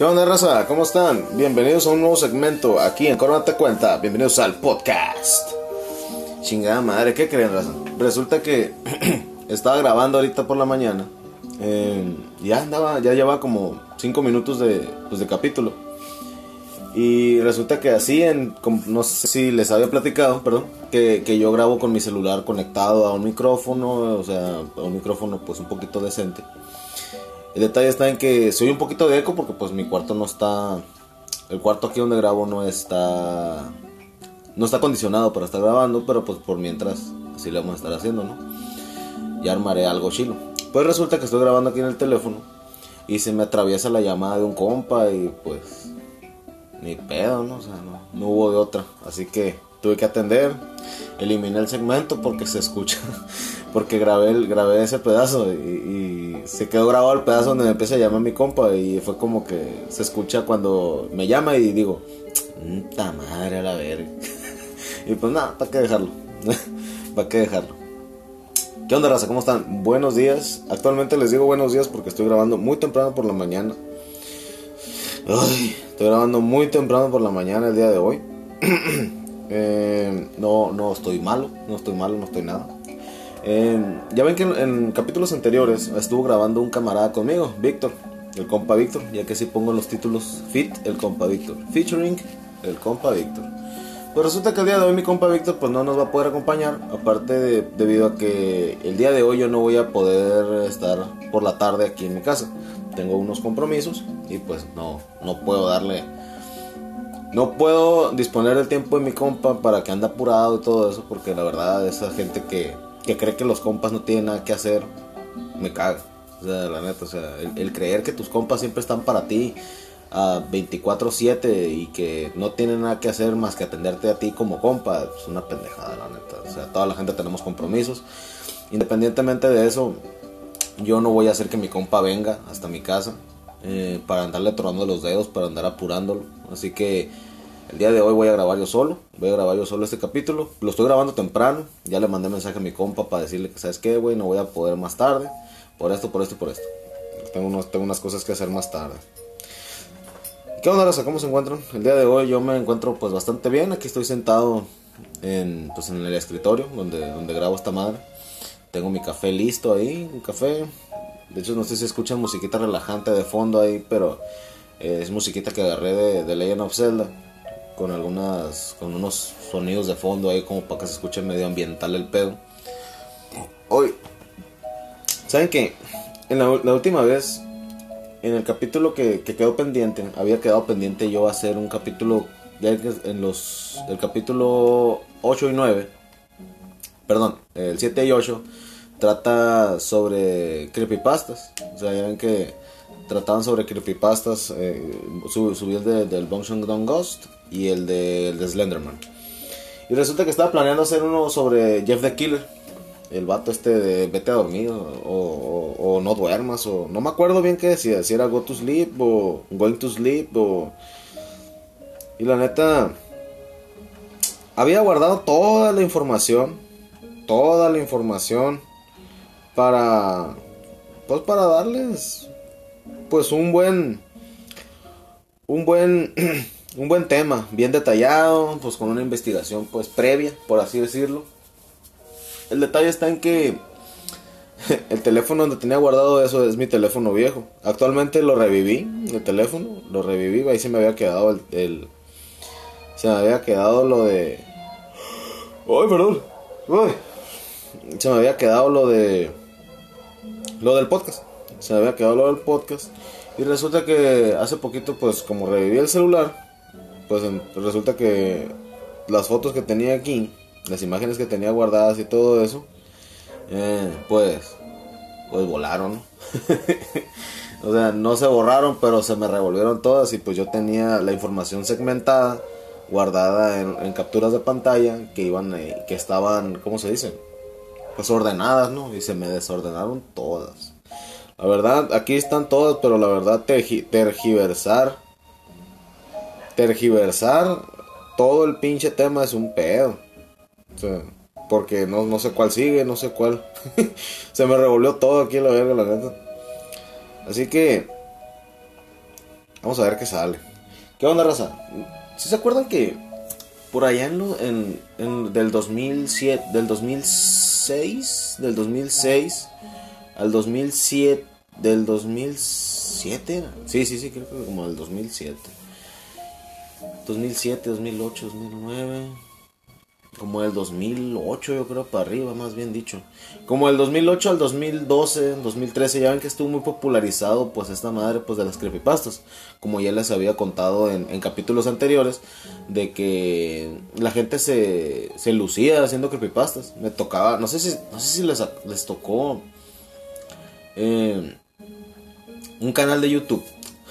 ¿Qué onda, raza? ¿Cómo están? Bienvenidos a un nuevo segmento aquí en Corona Te Cuenta. Bienvenidos al podcast. Chingada madre, ¿qué creen, raza? Resulta que estaba grabando ahorita por la mañana. eh, ya andaba, ya llevaba como 5 minutos de, pues, de capítulo. Y resulta que así, en, no sé si les había platicado, perdón, que, que yo grabo con mi celular conectado a un micrófono, o sea, a un micrófono pues un poquito decente. El detalle está en que soy un poquito de eco porque pues mi cuarto no está... El cuarto aquí donde grabo no está... No está acondicionado para estar grabando, pero pues por mientras así le vamos a estar haciendo, ¿no? Ya armaré algo chilo. Pues resulta que estoy grabando aquí en el teléfono y se me atraviesa la llamada de un compa y pues... Ni pedo, ¿no? O sea, no, no hubo de otra. Así que tuve que atender. Eliminé el segmento porque se escucha. Porque grabé, grabé ese pedazo y, se quedó grabado el pedazo donde me empieza a llamar mi compa. Y fue como que se escucha cuando me llama y digo, puta madre a la verga. y pues nada, ¿para qué dejarlo? ¿Para qué dejarlo? ¿Qué onda, raza? ¿Cómo están? Buenos días. Actualmente les digo buenos días porque estoy grabando muy temprano por la mañana. Estoy grabando muy temprano por la mañana el día de hoy. Eh, no, no estoy malo, no estoy malo, no estoy nada. Eh, ya ven que en, capítulos anteriores estuvo grabando un camarada conmigo, Víctor, el compa Víctor, ya que si pongo los títulos Fit, el compa Víctor, featuring el compa Víctor. Pues resulta que el día de hoy mi compa Víctor pues no nos va a poder acompañar, aparte de, debido a que el día de hoy yo no voy a poder estar por la tarde aquí en mi casa. Tengo unos compromisos y pues no, no puedo darle no puedo disponer del tiempo de mi compa para que ande apurado y todo eso, porque la verdad, esa gente que, que cree que los compas no tienen nada que hacer, me caga. O sea, la neta, o sea, el, creer que tus compas siempre están para ti a 24-7 y que no tienen nada que hacer más que atenderte a ti como compa, es una pendejada, la neta. O sea, toda la gente tenemos compromisos. Independientemente de eso, yo no voy a hacer que mi compa venga hasta mi casa eh, para andarle tronando los dedos, para andar apurándolo. Así que el día de hoy voy a grabar yo solo. Voy a grabar yo solo este capítulo. Lo estoy grabando temprano. Ya le mandé mensaje a mi compa para decirle que, ¿sabes qué, güey? No voy a poder más tarde. Por esto, por esto por esto. Tengo, unos- tengo unas cosas que hacer más tarde. ¿Qué onda, raza? ¿Cómo se encuentran? El día de hoy yo me encuentro pues bastante bien. Aquí estoy sentado en, pues, en el escritorio donde, donde grabo esta madre. Tengo mi café listo ahí, un café. De hecho, no sé si escuchan musiquita relajante de fondo ahí, pero es musiquita que agarré de, de Legend of Zelda. Con algunas, con unos sonidos de fondo ahí como para que se escuche medio ambiental el pedo. Hoy, ¿saben qué? En la, última vez, en el capítulo que, que quedó pendiente, había quedado pendiente yo hacer un capítulo, que en los, el capítulo 8 y 9, perdón, el 7 y 8 trata sobre creepypastas. O sea, ya ven que trataban sobre creepypastas. Eh, sub- subí el de- del Bong Don Ghost y el de, el de Slenderman. Y resulta que estaba planeando hacer uno sobre Jeff the Killer. El vato este de vete a dormir o no duermas o no me acuerdo bien qué decía, si era go to sleep o going to sleep o... Y la neta, había guardado toda la información, toda la información para, pues para darles, pues un buen, un buen, un buen tema, bien detallado, pues con una investigación pues previa, por así decirlo. El detalle está en que el teléfono donde tenía guardado eso es mi teléfono viejo. Actualmente lo reviví, el teléfono, lo reviví, ahí se me había quedado el, el- se me había quedado lo de... ¡Ay, perdón! ¡Ay! Se me había quedado lo de... Lo del podcast. Se había quedado lo del podcast. Y resulta que hace poquito, pues como reviví el celular, pues resulta que las fotos que tenía aquí, las imágenes que tenía guardadas y todo eso, eh, pues, pues volaron. o sea, no se borraron, pero se me revolvieron todas y pues yo tenía la información segmentada, guardada en, en capturas de pantalla que iban, eh, que estaban, ¿cómo se dice? Pues ordenadas, ¿no? Y se me desordenaron todas. La verdad, aquí están todas, pero la verdad tergi- tergiversar, tergiversar todo el pinche tema es un pedo. O sea, porque no, no sé cuál sigue, no sé cuál. Se me revolvió todo aquí la verga, la neta. Así que Vamos a ver qué sale. ¿Qué onda, raza? ¿Sí se acuerdan que por allá en, lo, en, en del 2007, del 2006, del 2006 al 2007, del 2007, sí, sí, sí, creo que como del 2007. 2007, 2008, 2009 como el 2008 yo creo para arriba más bien dicho. Como el 2008 al 2012 2013 ya ven que estuvo muy popularizado pues esta madre pues de las creepypastas. Como ya les había contado en, capítulos anteriores de que la gente se, se lucía haciendo creepypastas. Me tocaba no sé si no sé si les, les tocó eh, un canal de YouTube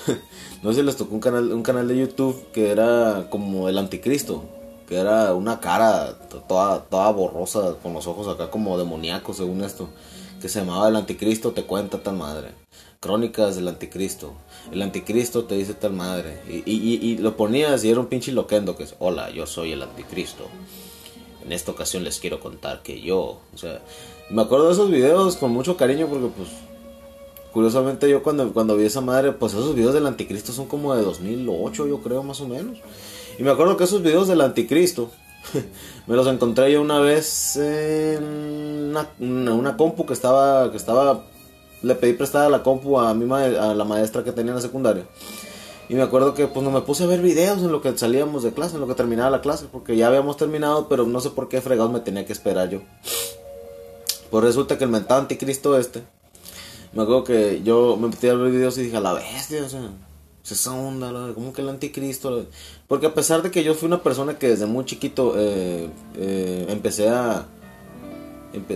no si les tocó un canal un canal de YouTube que era como el anticristo que era una cara toda, toda borrosa, con los ojos acá como demoníacos, según esto, que se llamaba El Anticristo te cuenta tal madre. Crónicas del Anticristo. El Anticristo te dice tal madre. Y, y, lo ponías y era un pinche loquendo que es, hola, yo soy el Anticristo. En esta ocasión les quiero contar que yo, o sea, me acuerdo de esos videos con mucho cariño porque pues curiosamente yo cuando, cuando vi esa madre, pues esos videos del anticristo son como de 2008 yo creo más o menos. Y me acuerdo que esos videos del anticristo me los encontré yo una vez en una, compu que estaba, que estaba, le pedí prestada la compu a, mi a la maestra que tenía en la secundaria. Y me acuerdo que pues no me puse a ver videos en lo que salíamos de clase, en lo que terminaba la clase, porque ya habíamos terminado, pero no sé por qué fregados me tenía que esperar yo. Pues resulta que el mentado anticristo este, me acuerdo que yo me metí a ver videos y dije, la bestia, o sea, esa onda, como que el anticristo. Porque a pesar de que yo fui una persona que desde muy chiquito eh, eh, empecé a...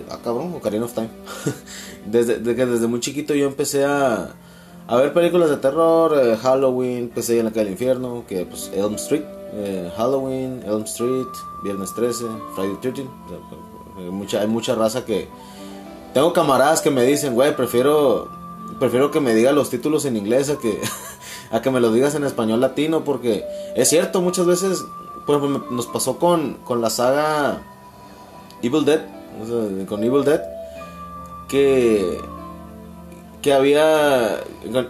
ah, cabrón, Ocarina of Time. desde, que desde muy chiquito yo empecé a, a ver películas de terror, eh, Halloween, empecé en la calle del infierno, que pues Elm Street, Halloween, Elm Street, Viernes 13, Friday 13. hay, mucha, hay mucha raza que... Tengo camaradas que me dicen, güey, prefiero, prefiero que me diga los títulos en inglés a que... a que me lo digas en español latino, porque es cierto, muchas veces, por ejemplo, nos pasó con, con la saga Evil Dead, con Evil Dead, que, que había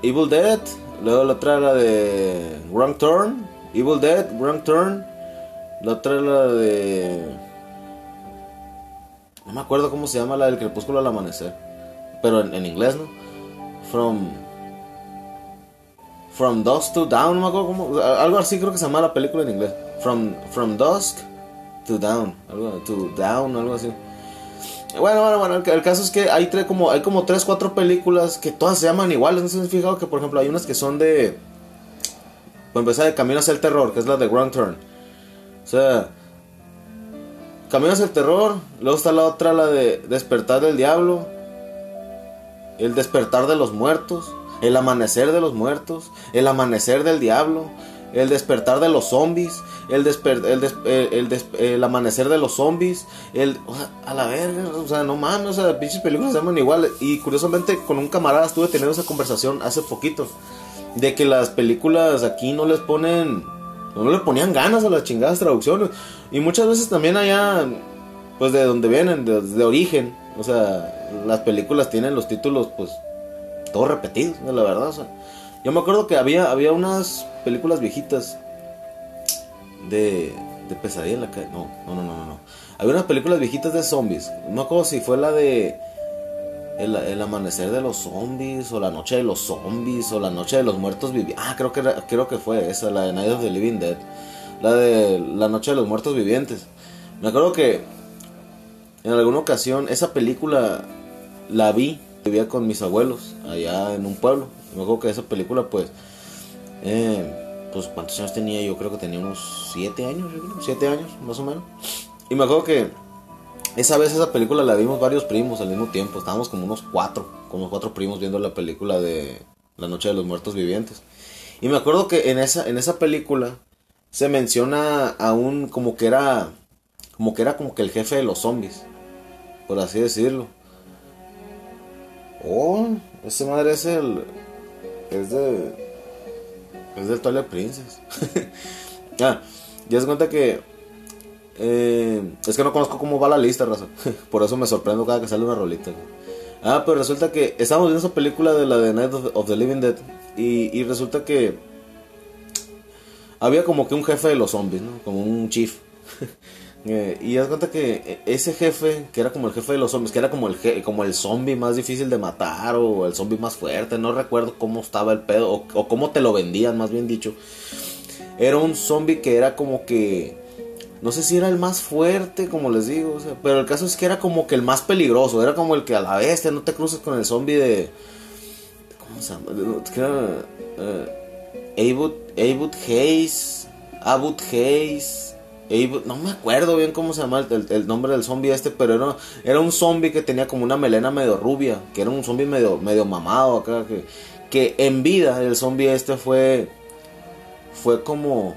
Evil Dead, luego la otra era de Wrong Turn, Evil Dead, Wrong Turn, la otra era de... No me acuerdo cómo se llama la del crepúsculo al amanecer, pero en, en inglés, ¿no? From From Dusk to Down, no me acuerdo cómo, algo así creo que se llama la película en inglés. From, from Dusk to Down, algo, to Down, algo así. Bueno, bueno, bueno, el, caso es que hay, tres, como, hay como 3, 4 películas que todas se llaman iguales. No sé si fijado que, por ejemplo, hay unas que son de. Por empezar, de Camino hacia el Terror, que es la de Grand Turn. O sea, Camino hacia el Terror. Luego está la otra, la de Despertar del Diablo. El Despertar de los Muertos el amanecer de los muertos, el amanecer del diablo, el despertar de los zombies, el, el, amanecer de los zombies, el... a la verga, o sea, no mames, o sea, pinches películas se llaman igual. Y curiosamente con un camarada estuve teniendo esa conversación hace poquito, de que las películas aquí no les ponen... No le ponían ganas a las chingadas traducciones. Y muchas veces también allá, pues de donde vienen, de, origen. O sea, las películas tienen los títulos, pues todo repetido, la verdad. O sea, yo me acuerdo que había, había unas películas viejitas de, de pesadilla en la calle. No, no, no, no, no. Había unas películas viejitas de zombies. No me acuerdo si fue la de el, amanecer de los zombies o la noche de los zombies o la noche de los muertos vivientes. Ah, creo que, creo que fue esa, la de Night of the Living Dead. La de la noche de los muertos vivientes. Me acuerdo que en alguna ocasión esa película la vi vivía con mis abuelos allá en un pueblo. Me acuerdo que esa película, pues, eh, pues, ¿cuántos años tenía? Yo creo que tenía unos 7 años, 7 años, más o menos. Y me acuerdo que esa vez esa película la vimos varios primos al mismo tiempo. Estábamos como unos cuatro, como cuatro primos viendo la película de La Noche de los Muertos Vivientes. Y me acuerdo que en esa, en esa película se menciona a un como que era como que era como que el jefe de los zombies, por así decirlo. Oh, ese madre es el. Es de. Es del Twilight Princess. ah, ya se cuenta que. Eh, es que no conozco cómo va la lista, razón. Por eso me sorprendo cada que sale una rolita. Ah, pero resulta que estamos viendo esa película de la de Night of, the Living Dead. Y, y resulta que había como que un jefe de los zombies, ¿no? Como un chief. Eh, y haz cuenta que ese jefe, que era como el jefe de los zombies, que era como el, como el zombie más difícil de matar o el zombie más fuerte, no recuerdo cómo estaba el pedo o, o cómo te lo vendían, más bien dicho. Era un zombie que era como que no sé si era el más fuerte, como les digo, pero el caso es que era como que el más peligroso, era como el que a la bestia no te cruces con el zombie de... ¿Cómo se llama? Era, uh, Abud, Hayes, Abud Hayes, no me acuerdo bien cómo se llama el, nombre del zombie este, pero era, era, un zombie que tenía como una melena medio rubia, que era un zombie medio, medio mamado acá, que, que en vida el zombie este fue, fue como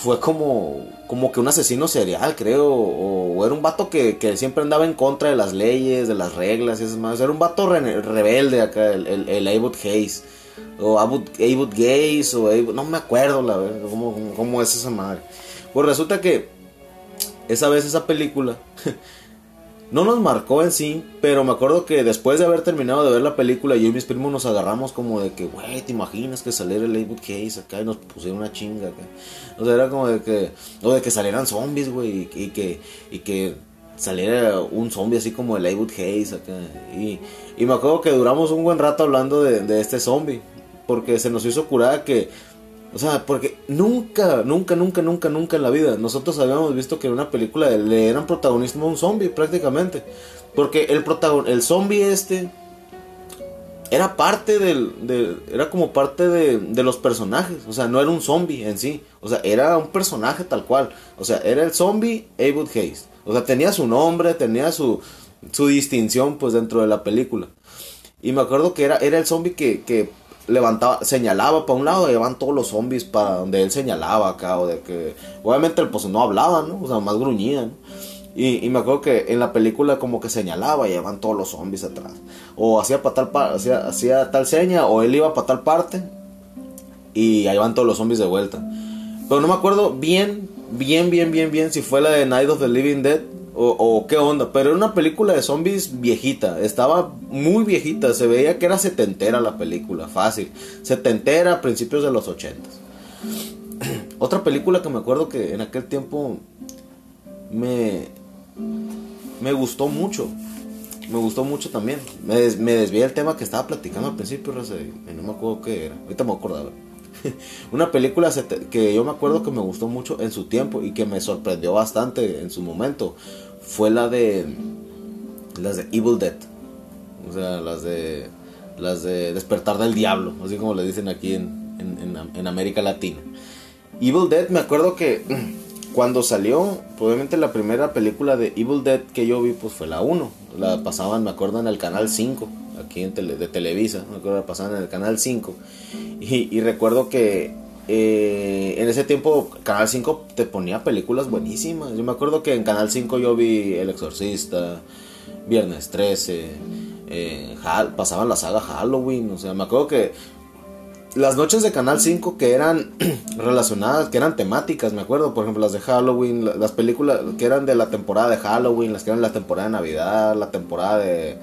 fue como, como que un asesino serial, creo. O, era un vato que, siempre andaba en contra de las leyes, de las reglas y es más. Era un vato rebelde acá, el, el, Hayes. O Abud, Abud Gaze, o no me acuerdo la verdad, cómo, cómo es esa madre. Pues resulta que esa vez esa película no nos marcó en sí, pero me acuerdo que después de haber terminado de ver la película, yo y mis primos nos agarramos como de que, güey, ¿te imaginas que saliera el Laywood Case acá y nos pusieron una chinga acá? O sea, era como de que, o de que salieran zombies, güey, y, que, y que saliera un zombie así como el Laywood Hayes acá. Y, y me acuerdo que duramos un buen rato hablando de, de este zombie, porque se nos hizo curada que o sea, porque nunca, nunca, nunca, nunca, nunca en la vida nosotros habíamos visto que en una película le eran protagonismo a un zombie prácticamente. Porque el protagon el zombie este era parte del, era como parte de, de, los personajes, o sea, no era un zombie en sí, o sea, era un personaje tal cual, o sea, era el zombie Abud Hayes, o sea, tenía su nombre, tenía su, su distinción pues dentro de la película. Y me acuerdo que era, era el zombie que, que levantaba, señalaba para un lado y van todos los zombies para donde él señalaba acá, o de que, obviamente, pues no hablaba, ¿no? O sea, más gruñían. Y, y, me acuerdo que en la película como que señalaba y van todos los zombies atrás. O hacía para tal hacía, hacía tal seña, o él iba para tal parte y ahí van todos los zombies de vuelta. Pero no me acuerdo bien, bien, bien, bien, bien si fue la de Night of the Living Dead o, qué onda, pero era una película de zombies viejita, estaba muy viejita, se veía que era setentera la película, fácil, setentera, principios de los ochentas. Otra película que me acuerdo que en aquel tiempo me, me gustó mucho, me gustó mucho también, me, me desvié del tema que estaba platicando al principio, no me acuerdo qué era, ahorita me acordaba. Una película que yo me acuerdo que me gustó mucho en su tiempo y que me sorprendió bastante en su momento fue la de las de Evil Dead. O sea, las de las de Despertar del Diablo, así como le dicen aquí en, en, América Latina. Evil Dead, me acuerdo que cuando salió, probablemente la primera película de Evil Dead que yo vi pues fue la 1. La pasaban, me acuerdo, en el canal 5 aquí en de Televisa, me acuerdo que pasaban en el canal 5. Y, recuerdo que eh, en ese tiempo Canal 5 te ponía películas buenísimas. Yo me acuerdo que en Canal 5 yo vi El Exorcista, Viernes 13, eh, pasaban la saga Halloween. O sea, me acuerdo que las noches de Canal 5 que eran relacionadas, que eran temáticas, me acuerdo, por ejemplo, las de Halloween, las películas que eran de la temporada de Halloween, las que eran la temporada de Navidad, la temporada de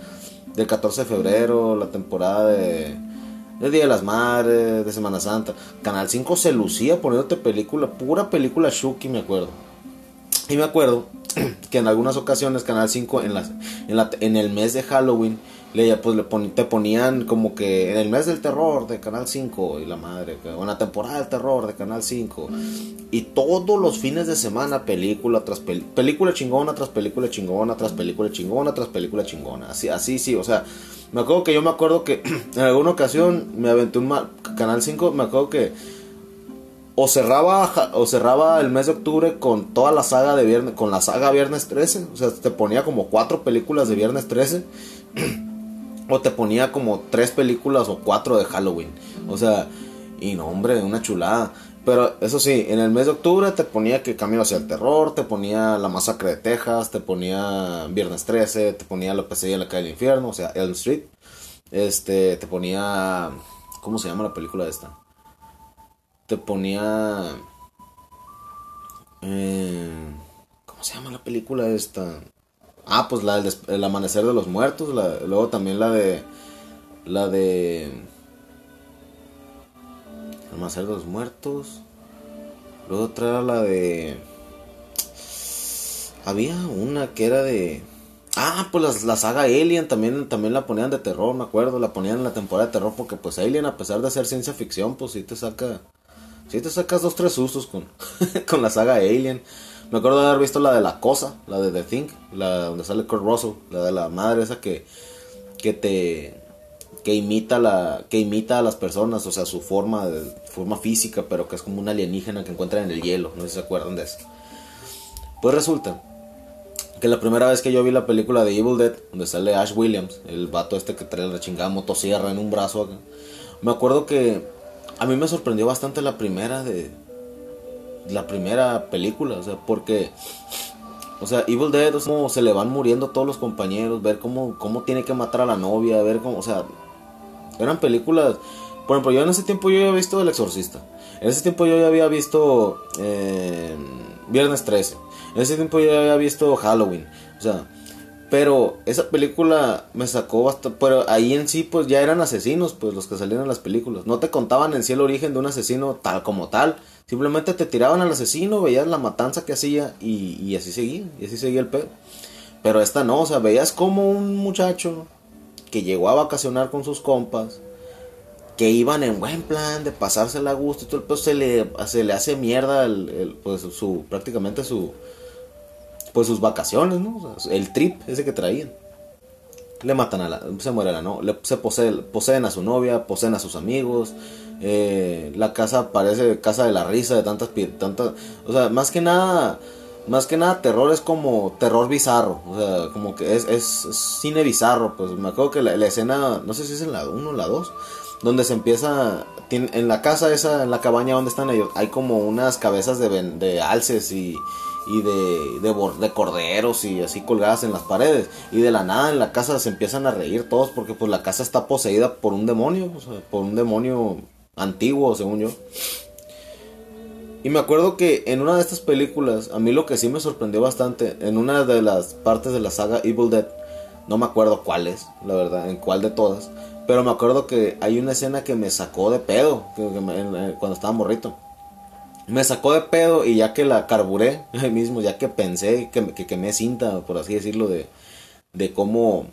del 14 de febrero, la temporada de, de Día de las Madres, de Semana Santa. Canal 5 se lucía poniéndote película, pura película Shuki, me acuerdo. Y me acuerdo que en algunas ocasiones Canal 5 en, en, la, en el mes de Halloween pues le te ponían como que en el mes del terror de Canal 5 y la madre, la temporada del terror de Canal 5 y todos los fines de semana película tras película chingona tras película chingona tras película chingona tras película chingona, así así sí, o sea, me acuerdo que yo me acuerdo que en alguna ocasión me aventé un Canal 5, me acuerdo que o cerraba o cerraba el mes de octubre con toda la saga de viernes con la saga Viernes 13, o sea, te ponía como cuatro películas de Viernes 13 o te ponía como tres películas o cuatro de Halloween. O sea, y no, hombre, una chulada. Pero eso sí, en el mes de octubre te ponía que Camino hacia el Terror, te ponía La Masacre de Texas, te ponía Viernes 13, te ponía La Pesadilla en la Calle del Infierno, o sea, Elm Street. Este, te ponía. ¿Cómo se llama la película esta? Te ponía. Eh, ¿Cómo se llama la película esta? Ah, pues la del el amanecer de los muertos. luego también la de. La de. Amanecer de los Muertos. Luego otra era la de... Había una que era de... Ah, pues la, saga Alien también, también la ponían de terror, me acuerdo. La ponían en la temporada de terror porque pues Alien, a pesar de ser ciencia ficción, pues sí te saca... Sí te sacas dos, tres sustos con, con la saga Alien. Me acuerdo de haber visto la de La Cosa, la de The Thing, la donde sale Kurt Russell, la de la madre esa que, que te que imita la que imita a las personas, o sea, su forma de, forma física, pero que es como un alienígena que encuentran en el hielo, no sé si se acuerdan de eso. Pues resulta que la primera vez que yo vi la película de Evil Dead, donde sale Ash Williams, el vato este que trae la chingada motosierra en un brazo me acuerdo que a mí me sorprendió bastante la primera de la primera película, o sea, porque o sea, Evil Dead, o sea, se le van muriendo todos los compañeros, ver cómo, cómo tiene que matar a la novia, ver cómo, o sea, eran películas. Por ejemplo, yo en ese tiempo yo había visto El Exorcista. En ese tiempo yo ya había visto eh, Viernes 13. En ese tiempo yo ya había visto Halloween. O sea, pero esa película me sacó bastante. Pero ahí en sí, pues ya eran asesinos, pues los que salían en las películas. No te contaban en sí el origen de un asesino tal como tal. Simplemente te tiraban al asesino, veías la matanza que hacía y, y así seguía. Y así seguía el pedo. Pero esta no, o sea, veías como un muchacho que llegó a vacacionar con sus compas, que iban en buen plan de pasársela a gusto y todo el pedo se le, se le hace mierda el, pues su, prácticamente su, pues sus vacaciones, ¿no? el trip ese que traían. Le matan a la, se muere la no, le, se poseen, poseen a su novia, poseen a sus amigos, eh, la casa parece casa de la risa de tantas, tantas, o sea, más que nada, más que nada terror es como terror bizarro, o sea, como que es, es, cine bizarro, pues me acuerdo que la, escena, no sé si es en la 1 o la 2, donde se empieza, en la casa esa, en la cabaña donde están ellos, hay como unas cabezas de, de alces y, y de, de, de, corderos y así colgadas en las paredes. Y de la nada en la casa se empiezan a reír todos porque pues la casa está poseída por un demonio, por un demonio antiguo, según yo. Y me acuerdo que en una de estas películas, a mí lo que sí me sorprendió bastante, en una de las partes de la saga Evil Dead, no me acuerdo cuál es, la verdad, en cuál de todas, pero me acuerdo que hay una escena que me sacó de pedo cuando estaba morrito. Me sacó de pedo y ya que la carburé mismo, ya que pensé que, que quemé cinta, por así decirlo, de, de cómo,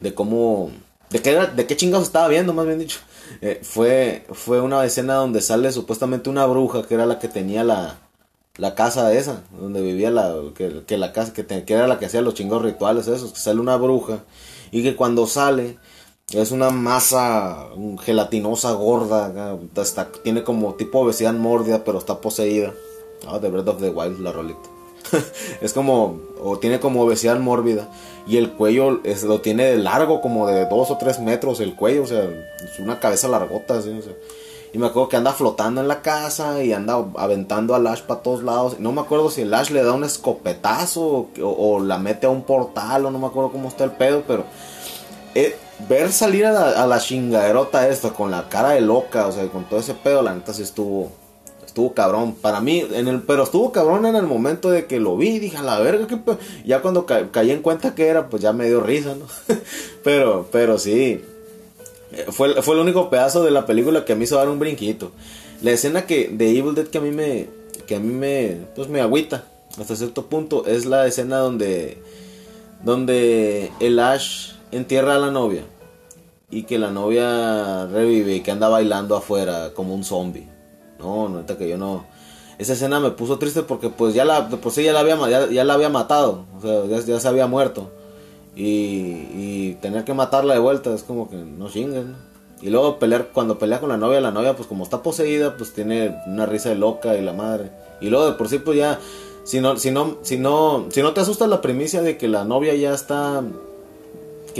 de cómo, de qué, de qué chingados estaba viendo, más bien dicho. Eh, fue, fue una escena donde sale supuestamente una bruja que era la que tenía la, la casa esa, donde vivía la, que, la casa, que, era la que hacía los chingos rituales esos, que sale una bruja y que cuando sale es una masa gelatinosa gorda, hasta, tiene como tipo obesidad mórbida, pero está poseída. Ah, The Breath of the Wild, la rolita. es como, o tiene como obesidad mórbida. Y el cuello lo tiene largo, como de dos o tres metros el cuello, o sea, es una cabeza largota, así, Y me acuerdo que anda flotando en la casa y anda aventando al Ash para todos lados. No me acuerdo si el Ash le da un escopetazo o, la mete a un portal o no me acuerdo cómo está el pedo, pero eh, ver salir a la, chingaderota esta con la cara de loca, o sea, con todo ese pedo, la neta sí estuvo, estuvo cabrón. Para mí, en el, pero estuvo cabrón en el momento de que lo vi. Dije, a la verga, que ya cuando caí en cuenta que era, pues ya me dio risa, ¿no? pero, pero sí. Eh, fue, fue el único pedazo de la película que me hizo dar un brinquito. La escena que de Evil Dead que a mí me, que a mí me, pues me agüita hasta cierto punto es la escena donde, donde el Ash entierra a la novia y que la novia revive y que anda bailando afuera como un zombie. No, neta que yo no. Esa escena me puso triste porque pues ya la, pues ya la había, ya, la había matado, o sea, ya, se había muerto. Y, y, tener que matarla de vuelta es como que no chinguen. Y luego pelear, cuando pelea con la novia, la novia pues como está poseída, pues tiene una risa de loca y la madre. Y luego de por sí pues ya, si no, si no, si no, si no te asusta la primicia de que la novia ya está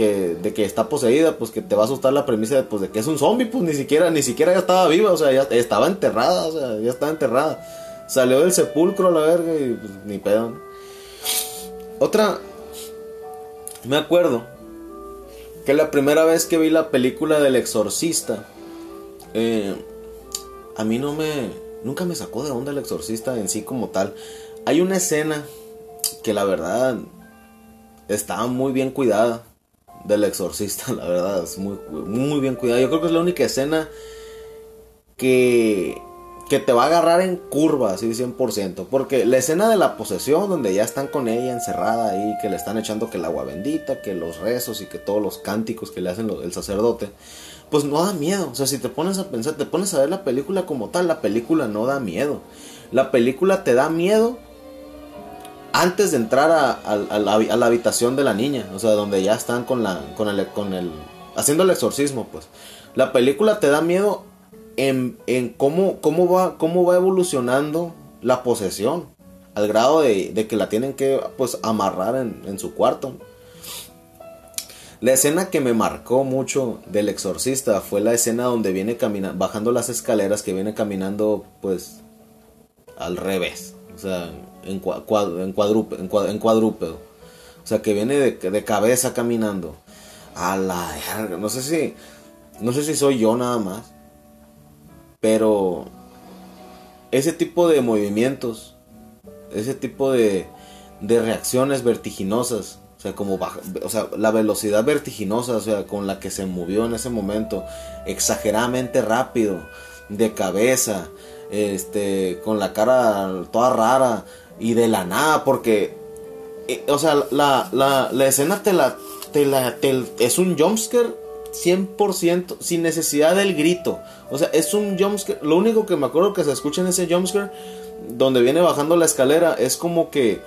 de que está poseída, pues que te va a asustar la premisa de, pues, de que es un zombie, pues ni siquiera, ni siquiera ya estaba viva, o sea, ya estaba enterrada, o sea, ya estaba enterrada. Salió del sepulcro a la verga y pues, ni pedo. Otra, me acuerdo que la primera vez que vi la película del exorcista, eh, a mí no me, nunca me sacó de onda el exorcista en sí como tal. Hay una escena que la verdad estaba muy bien cuidada del exorcista, la verdad, es muy, muy bien cuidado. Yo creo que es la única escena que que te va a agarrar en curva, así 100%. Porque la escena de la posesión, donde ya están con ella encerrada ahí, que le están echando que el agua bendita, que los rezos y que todos los cánticos que le hacen el sacerdote, pues no da miedo. O sea, si te pones a pensar, te pones a ver la película como tal, la película no da miedo. La película te da miedo antes de entrar a, la, habitación de la niña, o sea, donde ya están con la, con el, haciendo el exorcismo, pues. La película te da miedo en, cómo, cómo, va, cómo va evolucionando la posesión, al grado de, que la tienen que, pues, amarrar en, en su cuarto. La escena que me marcó mucho del exorcista fue la escena donde viene caminando, bajando las escaleras, que viene caminando pues al revés, o sea, en, en, cuadrúpedo. O sea, que viene de, cabeza caminando. A la no sé si, no sé si soy yo nada más, pero ese tipo de movimientos, ese tipo de, de reacciones vertiginosas, o sea, como o sea, la velocidad vertiginosa, o sea, con la que se movió en ese momento, exageradamente rápido, de cabeza, este, con la cara toda rara y de la nada, porque, eh, o sea, la, la, la, escena te la, te la, es un jumpscare 100% sin necesidad del grito. O sea, es un jumpscare. Lo único que me acuerdo que se escucha en ese jumpscare, donde viene bajando la escalera, es como que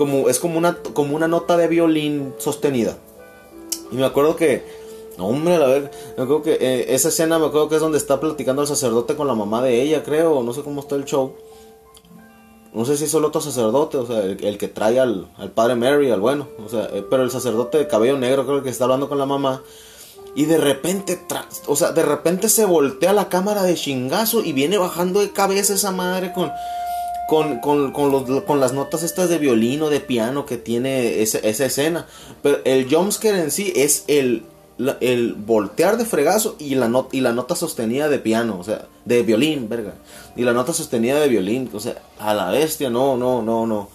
como, es como una, como una nota de violín sostenida. Y me acuerdo que, hombre, a ver, me acuerdo que eh, esa escena me acuerdo que es donde está platicando el sacerdote con la mamá de ella, creo, no sé cómo está el show. No sé si es el otro sacerdote, o sea, el, que trae al, al, padre Mary, al bueno, o sea, eh, pero el sacerdote de cabello negro creo que está hablando con la mamá. Y de repente, o sea, de repente se voltea la cámara de chingazo y viene bajando de cabeza esa madre con, con, con, con, las notas estas de violín o de piano que tiene esa, esa escena. Pero el jumpscare en sí es el, el voltear de fregazo y la, not, y la nota sostenida de piano, o sea, de violín, verga. Y la nota sostenida de violín, o sea, a la bestia, no, no, no, no.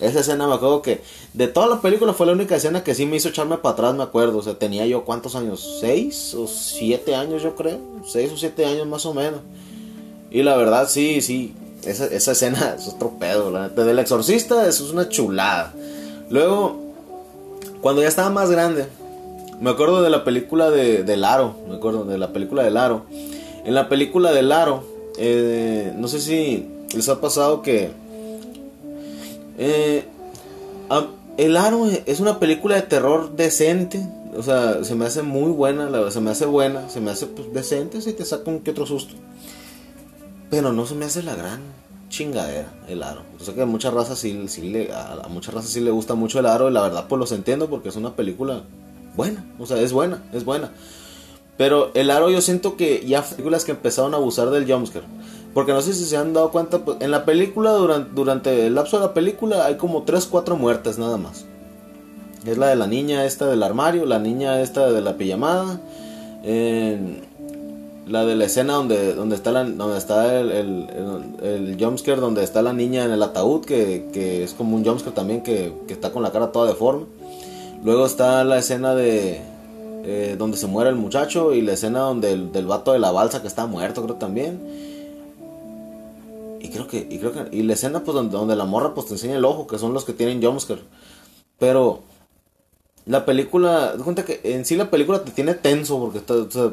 Esa escena me acuerdo que de toda la película fue la única escena que sí me hizo echarme para atrás, me acuerdo. O sea, tenía yo cuántos años, seis o siete años yo creo, seis o siete años más o menos. Y la verdad sí, sí, esa, esa escena es otro pedo, la Del exorcista, eso es una chulada. Luego, cuando ya estaba más grande, me acuerdo de la película de, de Laro, me acuerdo de la película de Laro. En la película de Laro, eh, no sé si les ha pasado que... Eh, el Aro es una película de terror decente, o sea, se me hace muy buena, se me hace buena, se me hace pues, decente, si te saca un que otro susto. Pero no se me hace la gran chingadera el aro. Yo sé que a sí, sí le, a, muchas razas sí le gusta mucho el aro y la verdad pues los entiendo porque es una película buena, o sea, es buena, es buena. Pero el aro yo siento que ya películas que empezaron a abusar del jumpscare. Porque no sé si se han dado cuenta, pues, en la película, durante, durante el lapso de la película, hay como 3, 4 muertes nada más. Es la de la niña esta del armario, la niña esta de la pijamada. La de la escena donde, donde está, la, donde está el, el, jumpscare, donde está la niña en el ataúd, que, es como un jumpscare también, que, está con la cara toda deforme. Luego está la escena de eh, donde se muere el muchacho y la escena donde el, del vato de la balsa que está muerto, creo también. Y creo que, y creo que, y la escena pues donde, donde la morra pues te enseña el ojo, que son los que tienen jumpscare. Pero la película, cuenta que en sí la película te tiene tenso porque,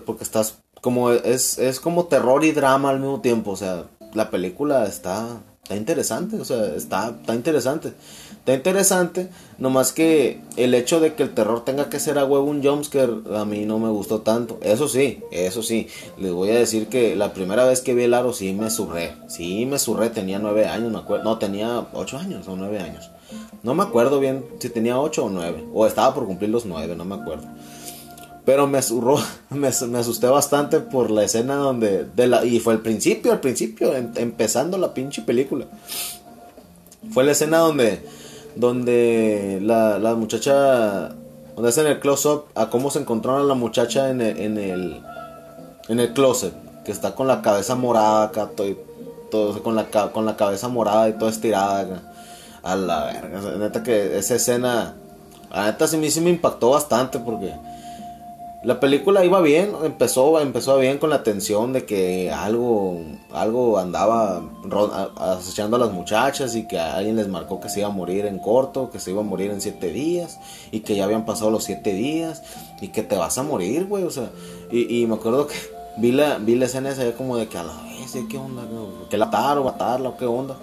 porque estás como es, es como terror y drama al mismo tiempo. O sea, la película está, está interesante. O sea, está, está interesante. Está interesante. Nomás que el hecho de que el terror tenga que ser a huevo un jumpscare, a mí no me gustó tanto. Eso sí, eso sí. Les voy a decir que la primera vez que vi el aro sí me surré. Sí me surré, tenía nueve años, me acuerdo. No, tenía ocho años o nueve años. No me acuerdo bien si tenía ocho o nueve. O estaba por cumplir los nueve, no me acuerdo. Pero me surró, me, asusté bastante por la escena donde... De la, y fue el principio, al principio, empezando la pinche película. Fue la escena donde... Donde la, la muchacha... Donde hacen el close-up a cómo se encontraron a la muchacha en el, en el... En el closet. Que está con la cabeza morada acá, todo, con, la, con la cabeza morada y toda estirada. A la verga. Neta que esa escena... A neta sí me, sí me impactó bastante porque La película iba bien, empezó, empezó bien con la tensión de que algo, algo andaba acechando a las muchachas y que alguien les marcó que se iba a morir en corto, que se iba a morir en siete días y que ya habían pasado los siete días y que te vas a morir, güey, o sea, y, me acuerdo que vi la, vi la escena esa como de que a la vez, ¿qué onda? ¿Que la matar o matarla o qué onda?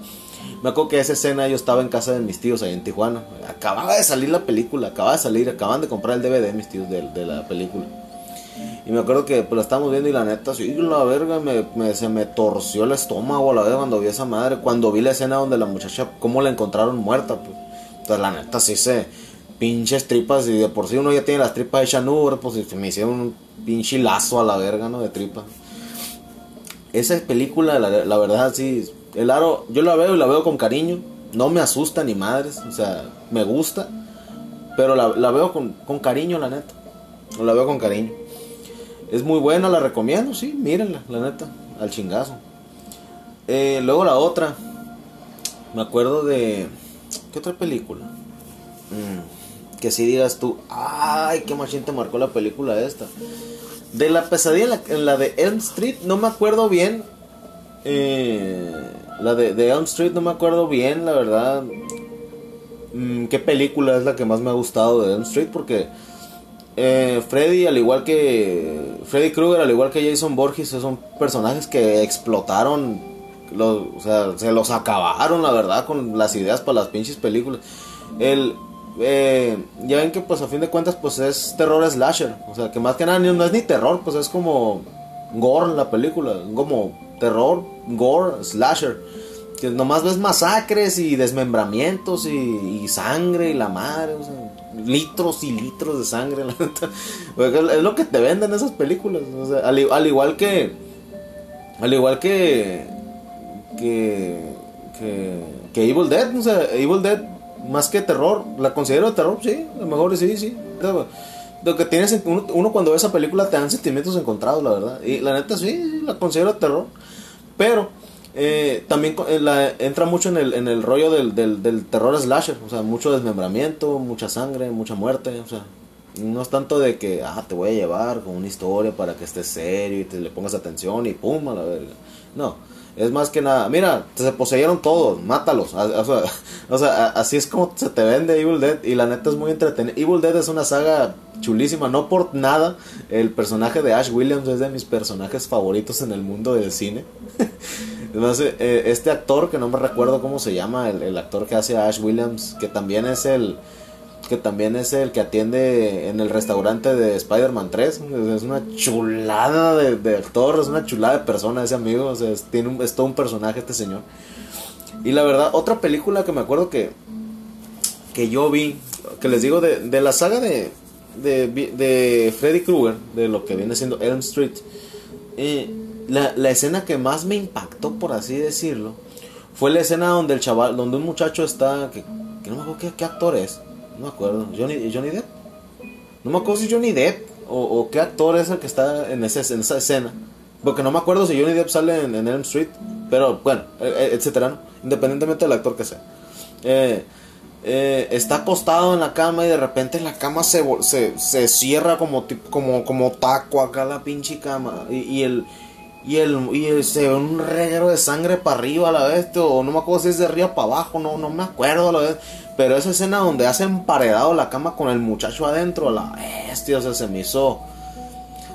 Me acuerdo que esa escena yo estaba en casa de mis tíos ahí en Tijuana. Acababa de salir la película, acababa de salir, acaban de comprar el DVD mis tíos de, la película. Y me acuerdo que pues la estábamos viendo y la neta, sí, la verga, me, se me torció el estómago a la vez cuando vi esa madre. Cuando vi la escena donde la muchacha, cómo la encontraron muerta, pues. Entonces la neta sí se pinches tripas y de por sí uno ya tiene las tripas de Chanur, pues me hicieron un pinche lazo a la verga, ¿no? De tripa. Esa película, la, la verdad, sí, el aro, yo la veo y la veo con cariño. No me asusta ni madres. O sea, me gusta. Pero la, veo con, cariño, la neta. La veo con cariño. Es muy buena, la recomiendo, sí, mírenla, la neta. Al chingazo. Eh, luego la otra. Me acuerdo de. ¿Qué otra película? Mm, que si digas tú, ay, qué machín te marcó la película esta. De la pesadilla en la, de Elm Street, no me acuerdo bien. Eh, la de, de, Elm Street no me acuerdo bien, la verdad. Mm, ¿Qué película es la que más me ha gustado de Elm Street? Porque eh, Freddy, al igual que. Freddy Krueger, al igual que Jason Borges, son personajes que explotaron. o sea, se los acabaron, la verdad, con las ideas para las pinches películas. El. Eh, ya ven que pues a fin de cuentas pues es terror slasher, o sea que más que nada no es ni terror, pues es como gore la película, como terror, gore, slasher. Que nomás ves masacres y desmembramientos y, sangre y la madre, litros y litros de sangre. es lo que te venden esas películas. al, igual que. Al igual que. Que. Que, Evil Dead. O sea, Evil Dead, más que terror, la considero terror, sí. A lo mejor sí, sí. Lo que tienes, uno, uno, cuando ve esa película te dan sentimientos encontrados, la verdad. Y la neta, sí, la considero terror. Pero eh, también eh, la, entra mucho en el, en el rollo del, del, terror slasher, o sea, mucho desmembramiento, mucha sangre, mucha muerte, o sea, no es tanto de que, ah, te voy a llevar con una historia para que estés serio y te le pongas atención y pum, a la verga. No, es más que nada, mira, se poseyeron todos, mátalos. O sea, así es como se te vende Evil Dead y la neta es muy entretenido. Evil Dead es una saga chulísima, no por nada. El personaje de Ash Williams es de mis personajes favoritos en el mundo del cine. Además, eh, este actor, que no me recuerdo cómo se llama, el, el actor que hace a Ash Williams, que también es el que también es el que atiende en el restaurante de Spider-Man 3. Es una chulada de, actor, es una chulada de persona ese amigo. O sea, es, todo un personaje este señor. Y la verdad, otra película que me acuerdo que, que yo vi, que les digo de, de la saga de, de, de Freddy Krueger, de lo que viene siendo Elm Street, eh, la, la escena que más me impactó, por así decirlo, fue la escena donde el chaval, donde un muchacho está, que, que no me acuerdo qué, qué actor es, no me acuerdo. ¿Johnny, Johnny Depp? No me acuerdo si Johnny Depp o, qué actor es el que está en, ese, en esa escena. Porque no me acuerdo si Johnny Depp sale en, Elm Street. Pero bueno, eh, eh, etcétera, Independientemente del actor que sea. Eh, está acostado en la cama y de repente la cama se, se, se cierra como, como, como taco acá la pinche cama. Y, el. Y el, y se ve un reguero de sangre para arriba a la vez, o no me acuerdo si es de arriba para abajo, no, no me acuerdo a la vez. Pero esa escena donde hace emparedado la cama con el muchacho adentro, la bestia, o sea, se me hizo.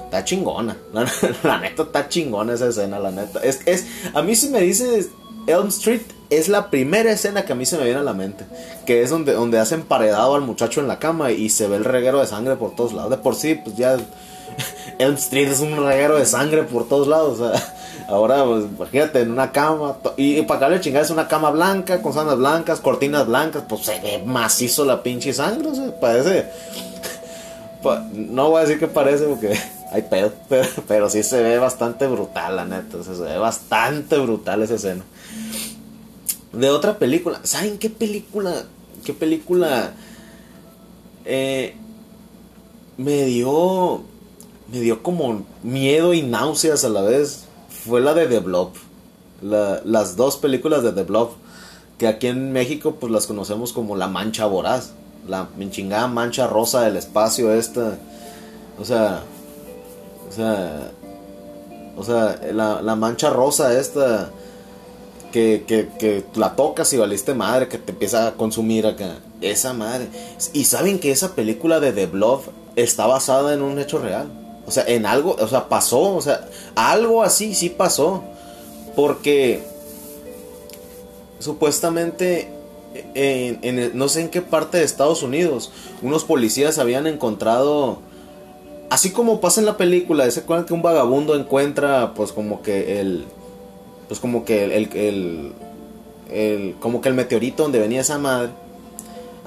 Está chingona. La, neta está chingona esa escena, la neta. Es, es, a mí si me dices Elm Street, es la primera escena que a mí se me viene a la mente. Que es donde, donde hace emparedado al muchacho en la cama y se ve el reguero de sangre por todos lados. De por sí, pues ya. Elm Street es un reguero de sangre por todos lados. Ahora, pues, imagínate, en una cama. Y, para acá le es una cama blanca, con sábanas blancas, cortinas blancas. Pues se ve macizo la pinche sangre. O sea, parece. no voy a decir que parece porque hay pedo. Pero, pero sí se ve bastante brutal, la neta. se ve bastante brutal esa escena. De otra película. ¿Saben qué película? ¿Qué película? Eh, me dio. Me dio como miedo y náuseas a la vez fue la de The Blob. las dos películas de The Blob. Que aquí en México pues las conocemos como La Mancha Voraz. La chingada mancha rosa del espacio esta. O sea, O sea, o sea, la, la mancha rosa esta que, que, que, la tocas y valiste madre, que te empieza a consumir acá. Esa madre. Y saben que esa película de The Blob está basada en un hecho real. O sea, en algo, o sea, pasó, o sea, algo así sí pasó. Porque supuestamente en, no sé en qué parte de Estados Unidos, unos policías habían encontrado, así como pasa en la película, ¿se acuerdan que un vagabundo encuentra pues como que el, pues como que el, el, el, como que el meteorito donde venía esa madre?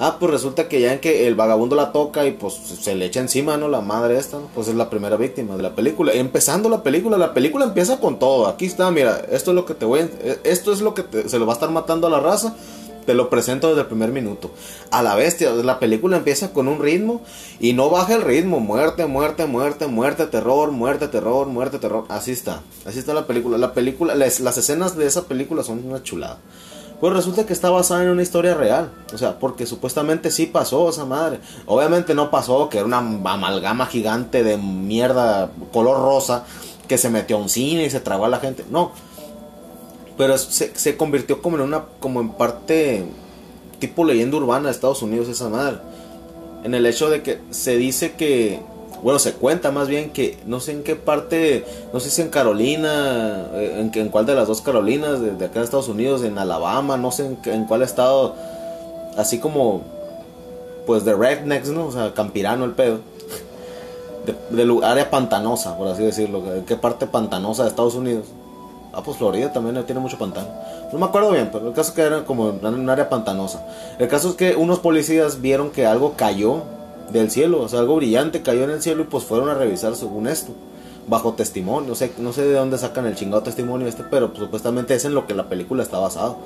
Ah, pues resulta que ya en que el vagabundo la toca y pues se le echa encima, ¿no? La madre esta, Pues es la primera víctima de la película. Empezando la película, la película empieza con todo. Aquí está, mira, esto es lo que te voy a, esto es lo que se lo va a estar matando a la raza. Te lo presento desde el primer minuto. A la bestia, la película empieza con un ritmo y no baja el ritmo. Muerte, muerte, muerte, muerte, terror, muerte, terror, muerte, terror. Así está. Así está la película. La película, las escenas de esa película son una chulada. Pues resulta que está basada en una historia real. O sea, porque supuestamente sí pasó esa madre. Obviamente no pasó, que era una amalgama gigante de mierda color rosa que se metió a un cine y se tragó a la gente. No. Pero se, se convirtió como en una, como en parte tipo leyenda urbana de Estados Unidos esa madre. En el hecho de que se dice que bueno, se cuenta más bien que no sé en qué parte, no sé si en Carolina, eh, en, en cuál de las dos Carolinas, de, acá en Estados Unidos, en Alabama, no sé en, cuál estado, así como, pues de rednecks, ¿no? O sea, campirano el pedo. De, área pantanosa, por así decirlo. ¿En qué parte pantanosa de Estados Unidos? Ah, pues Florida también tiene mucho pantano. No me acuerdo bien, pero el caso es que era como en un área pantanosa. El caso es que unos policías vieron que algo cayó del cielo, o sea, algo brillante cayó en el cielo y pues fueron a revisar según esto, bajo testimonio, no sé, no sé de dónde sacan el chingado testimonio este, pero pues, supuestamente es en lo que la película está basado,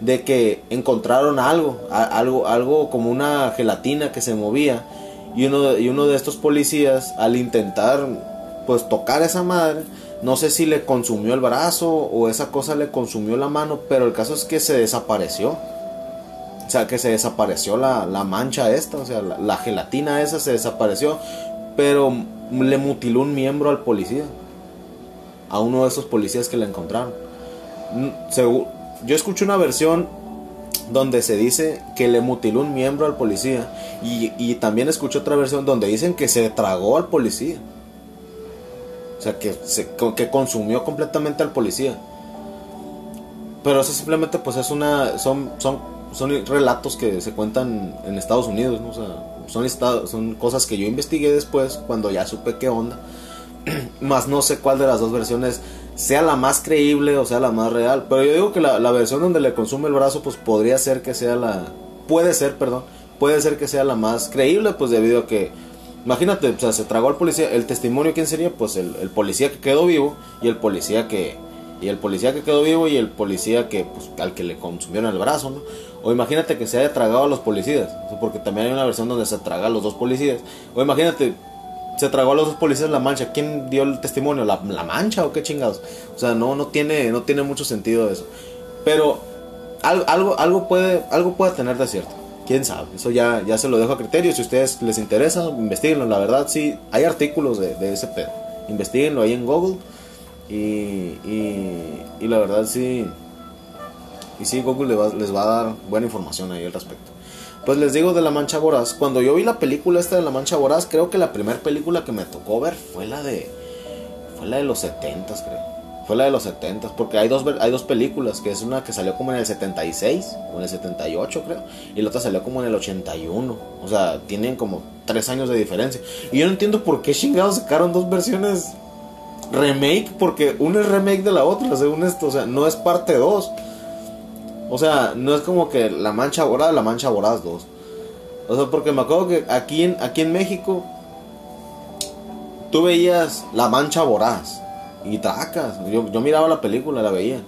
de que encontraron algo, algo, algo como una gelatina que se movía y uno, y uno de estos policías al intentar pues tocar a esa madre, no sé si le consumió el brazo o esa cosa le consumió la mano, pero el caso es que se desapareció. O sea, que se desapareció la, mancha esta, o sea, la, gelatina esa se desapareció, pero le mutiló un miembro al policía, a uno de esos policías que le encontraron. yo escuché una versión donde se dice que le mutiló un miembro al policía y, también escuché otra versión donde dicen que se tragó al policía. O sea, que, se, que consumió completamente al policía. Pero eso simplemente pues es una... Son, son son relatos que se cuentan en Estados Unidos, ¿no? o sea, son, son cosas que yo investigué después cuando ya supe qué onda. más no sé cuál de las dos versiones sea la más creíble o sea la más real. Pero yo digo que la, la, versión donde le consume el brazo, pues podría ser que sea la. Puede ser, perdón. Puede ser que sea la más creíble, pues debido a que. Imagínate, o sea, se tragó al policía. El testimonio, ¿quién sería? Pues el, el policía que quedó vivo y el policía que. Y el policía que quedó vivo y el policía que, pues, al que le consumieron el brazo, ¿no? O imagínate que se haya tragado a los policías, porque también hay una versión donde se traga a los dos policías. O imagínate, se tragó a los dos policías la mancha. ¿Quién dio el testimonio? ¿La, mancha o qué chingados? O sea, no, no, tiene, no tiene mucho sentido eso. Pero algo, algo, puede, algo puede tener de cierto. Quién sabe, eso ya, ya se lo dejo a criterio. Si a ustedes les interesa, investiguenlo. La verdad, sí, hay artículos de, de ese pedo. Investiguenlo ahí en Google. Y, y, la verdad, sí, y sí, Google les va, a dar buena información ahí al respecto. Pues les digo de La Mancha Voraz. Cuando yo vi la película esta de La Mancha Voraz, creo que la primera película que me tocó ver fue la de. Fue la de los 70 creo. Fue la de los 70 porque hay dos, hay dos películas, que es una que salió como en el 76 o en el 78 creo, y la otra salió como en el 81. O sea, tienen como tres años de diferencia. Y yo no entiendo por qué chingados sacaron dos versiones remake, porque una es remake de la otra, según esto, o sea, no es parte 2. O sea, no es como que la mancha voraz, la mancha voraz 2. O sea, porque me acuerdo que aquí en, aquí en México tú veías la mancha voraz y tracas. Yo, yo miraba la película, la veía.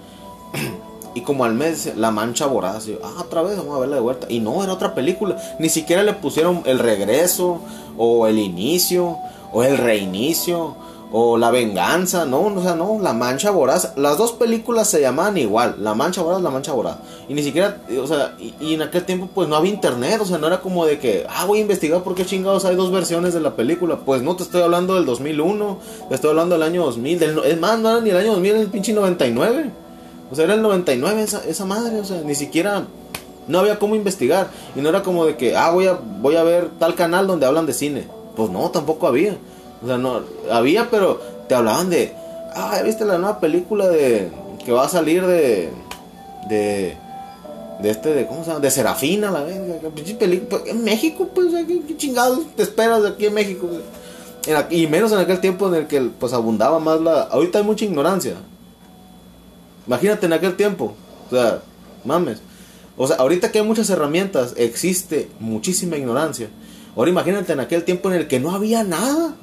y como al mes, la mancha voraz. yo, ah, otra vez, vamos a verla de vuelta. Y no, era otra película. Ni siquiera le pusieron el regreso, o el inicio, o el reinicio, O La Venganza, no, o sea, no, La Mancha Voraz. Las dos películas se llamaban igual, La Mancha Voraz, La Mancha Voraz. Y ni siquiera, o sea, y, en aquel tiempo pues no había internet, o sea, no era como de que, ah, voy a investigar por qué chingados hay dos versiones de la película. Pues no te estoy hablando del 2001, te estoy hablando del año 2000, del, es más, no era ni el año 2000, era el pinche 99. O sea, era el 99 esa, esa madre, o sea, ni siquiera no había cómo investigar. Y no era como de que, ah, voy a, voy a ver tal canal donde hablan de cine. Pues no, tampoco había. O sea, no, había, pero te hablaban de, ah, ¿viste la nueva película de, que va a salir de, de, de este, de, ¿cómo se llama? De Serafina, la verga. Pues, en México, pues, ¿qué, chingados te esperas de aquí en México? y menos en aquel tiempo en el que, pues, abundaba más la, ahorita hay mucha ignorancia. Imagínate en aquel tiempo, o sea, mames. O sea, ahorita que hay muchas herramientas, existe muchísima ignorancia. Ahora imagínate en aquel tiempo en el que no había nada.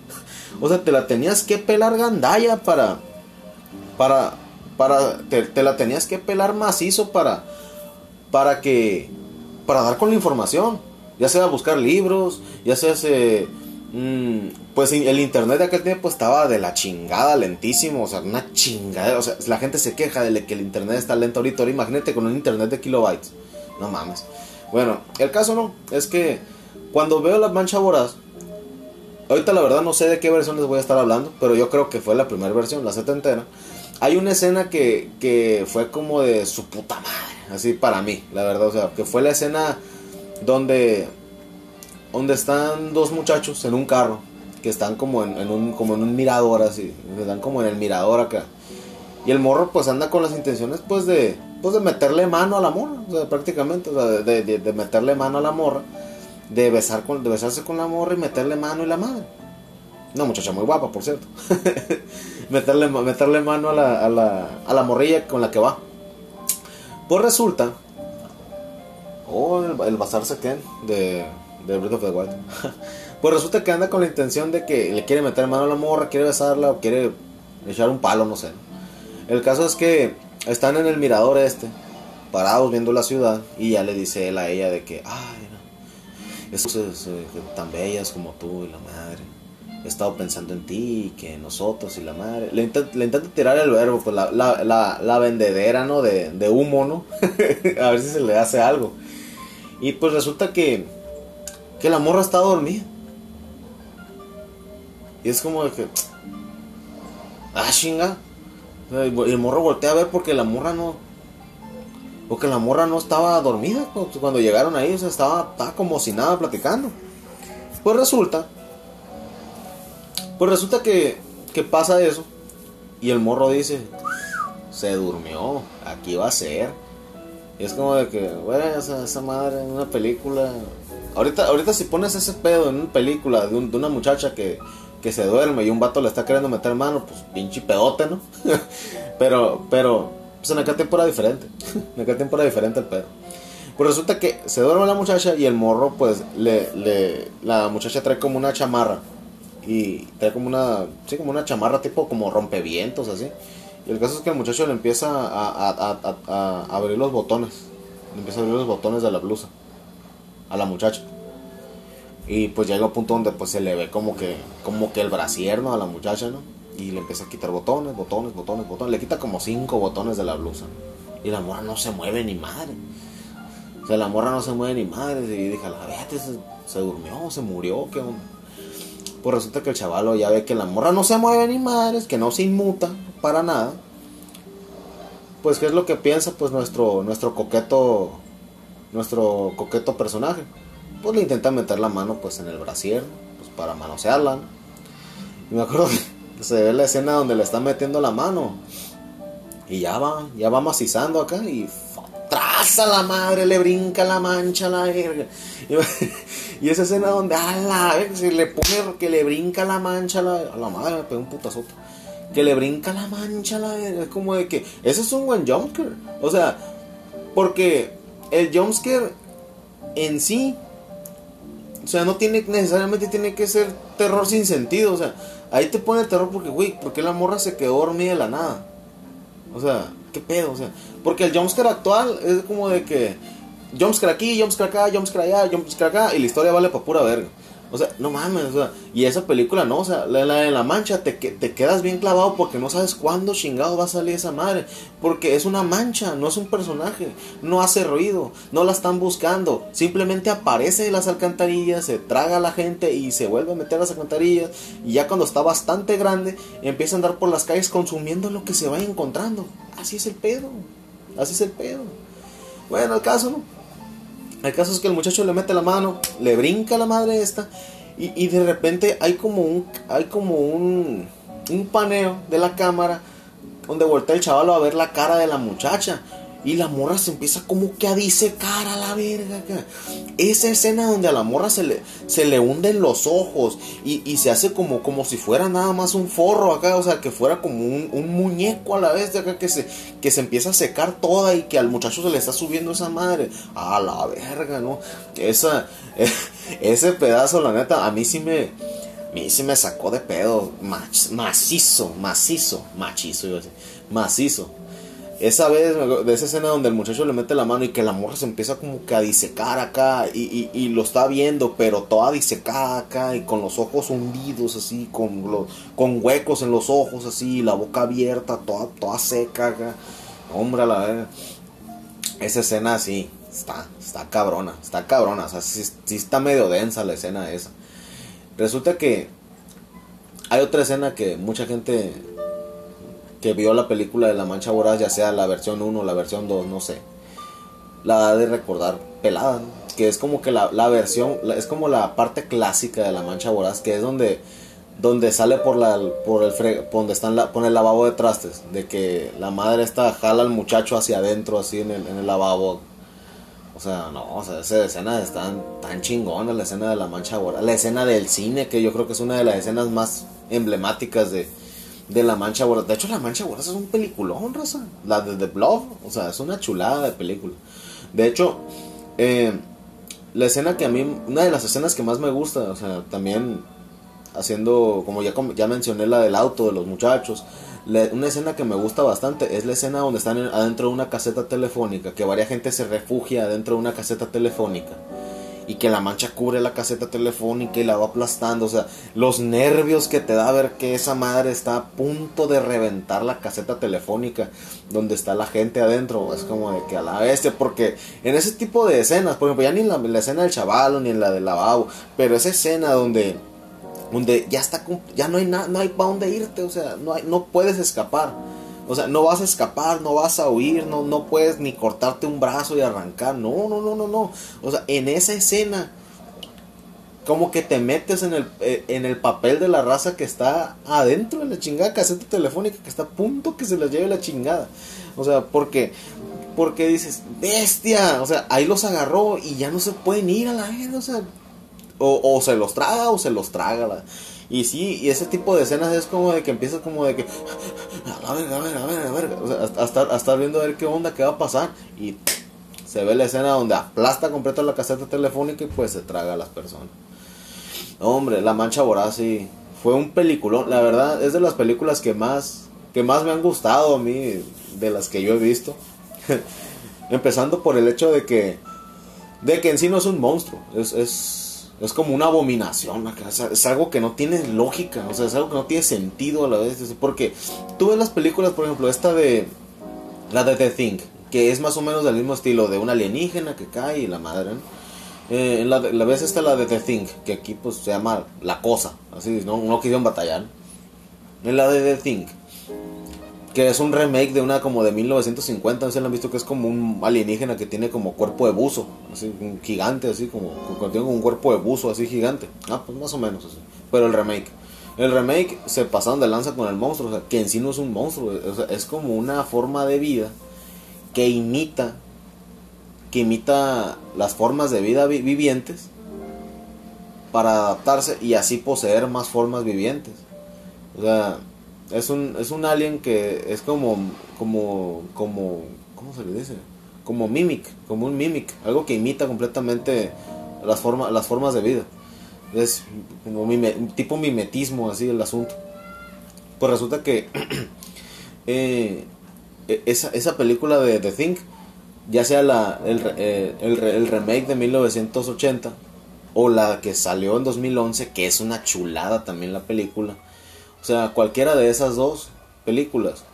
O sea, te la tenías que pelar gandalla para. Para. Para. Te, la tenías que pelar macizo para. Para que. Para dar con la información. Ya sea buscar libros, ya sea se. Mm, pues el internet de aquel tiempo estaba de la chingada, lentísimo, o sea, una chingada, o sea, la gente se queja de que el internet está lento ahorita, ahora imagínate con un internet de kilobytes, no mames. Bueno, el caso no, es que cuando veo la mancha voraz, ahorita la verdad no sé de qué versión les voy a estar hablando, pero yo creo que fue la primera versión, la setentera. Hay una escena que, que fue como de su puta madre, así para mí, la verdad, o sea, que fue la escena donde, donde están dos muchachos en un carro, que están como en, un, como en un mirador así, están como en el mirador acá. Y el morro pues anda con las intenciones pues de, pues de meterle mano a la morra, o sea, prácticamente, o sea, de, de, de meterle mano a la morra de, besar con, de besarse con la morra y meterle mano y la madre. Una muchacha muy guapa, por cierto. meterle, meterle mano a la, a, la, a la morrilla con la que va. Pues resulta. Oh, el, el bazar Ken de, de Breath of the Wild. pues resulta que anda con la intención de que le quiere meter mano a la morra, quiere besarla o quiere echar un palo, no sé. El caso es que están en el mirador este, parados viendo la ciudad, y ya le dice él a ella de que, esas tan bellas como tú y la madre. He estado pensando en ti y que nosotros y la madre. Le, intenta, tirar el verbo, pues la, la, la, vendedera, ¿no? De, de humo, ¿no? a ver si se le hace algo. Y pues resulta que, que la morra está dormida. Y es como de que. Ah, chinga. Y el morro voltea a ver porque la morra no porque la morra no estaba dormida cuando llegaron ahí, o estaba, como si nada platicando. Pues resulta, pues resulta que, que pasa eso. Y el morro dice, se durmió, aquí va a ser. Y es como de que, bueno, esa, madre en una película. Ahorita, ahorita si pones ese pedo en una película de, de una muchacha que, que se duerme y un vato le está queriendo meter mano, pues pinche pedote, ¿no? pero, pero, pues en aquel tiempo era diferente. en aquel tiempo era diferente el pedo. Pues resulta que se duerme la muchacha y el morro, pues, le, la muchacha trae como una chamarra. Y trae como una, sí, como una chamarra tipo como rompevientos, así. Y el caso es que el muchacho le empieza a, abrir los botones. Le empieza a abrir los botones de la blusa. A la muchacha. Y pues llega a un punto donde pues se le ve como que, como que el brasier, A la muchacha, ¿no? Y le empieza a quitar botones, botones, botones, botones. Le quita como cinco botones de la blusa. Y la morra no se mueve ni madre. O sea, la morra no se mueve ni madre. Y dije, la vete, se, se, durmió, se murió, ¿qué onda? Pues resulta que el chavalo ya ve que la morra no se mueve ni madres, que no se inmuta para nada. Pues, ¿qué es lo que piensa? Pues nuestro, nuestro coqueto, nuestro coqueto personaje. Pues le intenta meter la mano pues en el brasier, pues para manosearla. Y me acuerdo que se ve la escena donde le están metiendo la mano. Y ya va, ya va macizando acá y traza la madre, le brinca la mancha a la verga. Y, esa escena donde a la se le pone que le brinca la mancha a la, a la madre, me pegó un putazote. Que le brinca la mancha a la verga. Es como de que ese es un buen jumpscare. O sea, porque el jumpscare en sí, o sea, no tiene necesariamente tiene que ser terror sin sentido. O sea, Ahí te pone el terror porque, güey, porque la morra se quedó dormida de la nada. O sea, ¿qué pedo? O sea, porque el jumpscare actual es como de que jumpscare aquí, jumpscare acá, jumpscare allá, jumpscare acá, y la historia vale para pura verga. O sea, no mames, o sea, y esa película no, o sea, la, de la mancha te, te quedas bien clavado porque no sabes cuándo chingado va a salir esa madre. Porque es una mancha, no es un personaje, no hace ruido, no la están buscando. Simplemente aparece en las alcantarillas, se traga a la gente y se vuelve a meter a las alcantarillas. Y ya cuando está bastante grande, empieza a andar por las calles consumiendo lo que se vaya encontrando. Así es el pedo, así es el pedo. Bueno, el caso. El caso es que el muchacho le mete la mano, le brinca la madre esta y, y de repente hay como un hay como un, un paneo de la cámara donde voltea el chaval a ver la cara de la muchacha y la morra se empieza como que a disecar a la verga. Esa escena donde a la morra se le, se le hunden los ojos y, y, se hace como, como si fuera nada más un forro acá, o sea, que fuera como un, un, muñeco a la vez de acá que se, que se empieza a secar toda y que al muchacho se le está subiendo esa madre. A la verga, ¿no? Esa, ese pedazo, la neta, a mí sí me... A mí sí me sacó de pedo, macizo, macizo, a decir, macizo. Esa vez, de esa escena donde el muchacho le mete la mano y que la morra se empieza como que a disecar acá y, y, y lo está viendo, pero toda disecada acá y con los ojos hundidos así, con, lo, con huecos en los ojos así, la boca abierta, toda, toda seca acá. Hombre, la. Esa escena así, está, está cabrona, está cabrona, o sea, sí, sí está medio densa la escena esa. Resulta que hay otra escena que mucha gente que vio la película de La Mancha Voraz, ya sea la versión 1 o la versión 2, no sé, la da de recordar pelada, ¿no? que es como que la, la versión, la, es como la parte clásica de La Mancha Voraz, que es donde, donde sale por la por el fre, donde están la, pone el lavabo de trastes, de que la madre está jala al muchacho hacia adentro así en el, en el lavabo. O sea, no, o sea, esa escena está tan, tan chingona, la escena de la mancha voraz, la escena del cine, que yo creo que es una de las escenas más emblemáticas de, de La Mancha Voraz. De hecho, La Mancha Voraz es un peliculón, raza. La de The Blob, o sea, es una chulada de película. De hecho, eh, la escena que a mí, una de las escenas que más me gusta, o sea, también haciendo, como ya, ya mencioné, la del auto de los muchachos. La, una escena que me gusta bastante es la escena donde están en, adentro de una caseta telefónica, que varia gente se refugia adentro de una caseta telefónica y que la mancha cubre la caseta telefónica y la va aplastando. O sea, los nervios que te da ver que esa madre está a punto de reventar la caseta telefónica donde está la gente adentro. Es como de que a la bestia, porque en ese tipo de escenas, por ejemplo, ya ni en la, la escena del chaval ni en la del lavabo, pero esa escena donde donde ya está ya no hay nada no hay para dónde irte o sea no hay, no puedes escapar o sea no vas a escapar no vas a huir no no puedes ni cortarte un brazo y arrancar. No no no no no. O sea en esa escena como que te metes en el eh, en el papel de la raza que está adentro de la chingada caseta telefónica que está a punto que se les lleve la chingada. O sea porque porque dices bestia o sea ahí los agarró y ya no se pueden ir a la gente o sea o, o, se los traga o se los traga. La... Y sí, y ese tipo de escenas es como de que empieza como de que, a ver, a ver, a ver, a ver, o sea, hasta, hasta viendo a ver qué onda, qué va a pasar. Y se ve la escena donde aplasta completa la caseta telefónica y pues se traga a las personas. Hombre, La Mancha Voraz sí, fue un peliculón. La verdad, es de las películas que más, que más me han gustado a mí, de las que yo he visto. Empezando por el hecho de que, de que en sí no es un monstruo, es, es es como una abominación, es algo que no tiene lógica, o sea, es algo que no tiene sentido a la vez, porque tú ves las películas, por ejemplo, esta de la de The Thing, que es más o menos del mismo estilo de un alienígena que cae y la madre, ¿no? Eh, la, vez esta la de The Thing, que aquí pues se llama La Cosa, así, no, no quisieron batallar. En la de The Thing, que es un remake de una como de 1950, no sé si han visto que es como un alienígena que tiene como cuerpo de buzo, así un gigante, así como, tiene un cuerpo de buzo así gigante. Ah, pues más o menos así. Pero el remake. El remake se pasaron de lanza con el monstruo, o sea, que en sí no es un monstruo, o sea, es como una forma de vida que imita que imita las formas de vida vi vivientes para adaptarse y así poseer más formas vivientes. O sea, es un, es un alien que es como, como, como, ¿cómo se le dice? Como mimic, como un mimic, algo que imita completamente las, formas las formas de vida. Es como tipo mimetismo así el asunto. Pues resulta que eh, esa, esa película de The Thing, ya sea la, el, eh, el, el remake de 1980 o la que salió en 2011, que es una chulada también la película. O sea, cualquiera de esas dos películas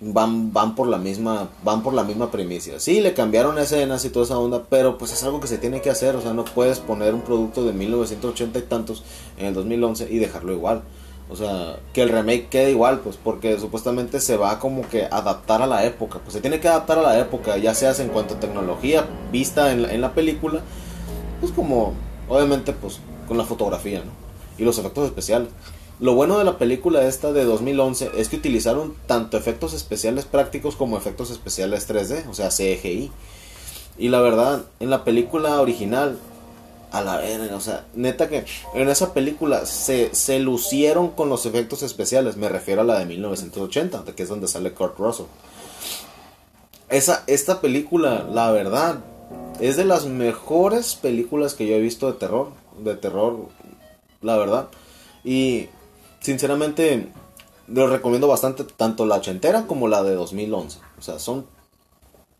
van, van por la misma van por la misma premisa. Sí, le cambiaron escenas y toda esa onda, pero pues es algo que se tiene que hacer, o sea, no puedes poner un producto de 1980 y tantos en el 2011 y dejarlo igual. O sea, que el remake quede igual, pues, porque supuestamente se va como que adaptar a la época. Pues se tiene que adaptar a la época, ya sea en cuanto a tecnología vista en la, en la película, pues como, obviamente, pues, con la fotografía, ¿no? Y los efectos especiales. Lo bueno de la película esta de 2011 es que utilizaron tanto efectos especiales prácticos como efectos especiales 3D, o sea, CGI. Y la verdad, en la película original, a la verga, o sea, neta que en esa película se, se lucieron con los efectos especiales, me refiero a la de 1980, que es donde sale Kurt Russell. Esa, esta película, la verdad, es de las mejores películas que yo he visto de terror, de terror, la verdad. Y sinceramente, lo recomiendo bastante, tanto la ochentera como la de 2011. O sea, son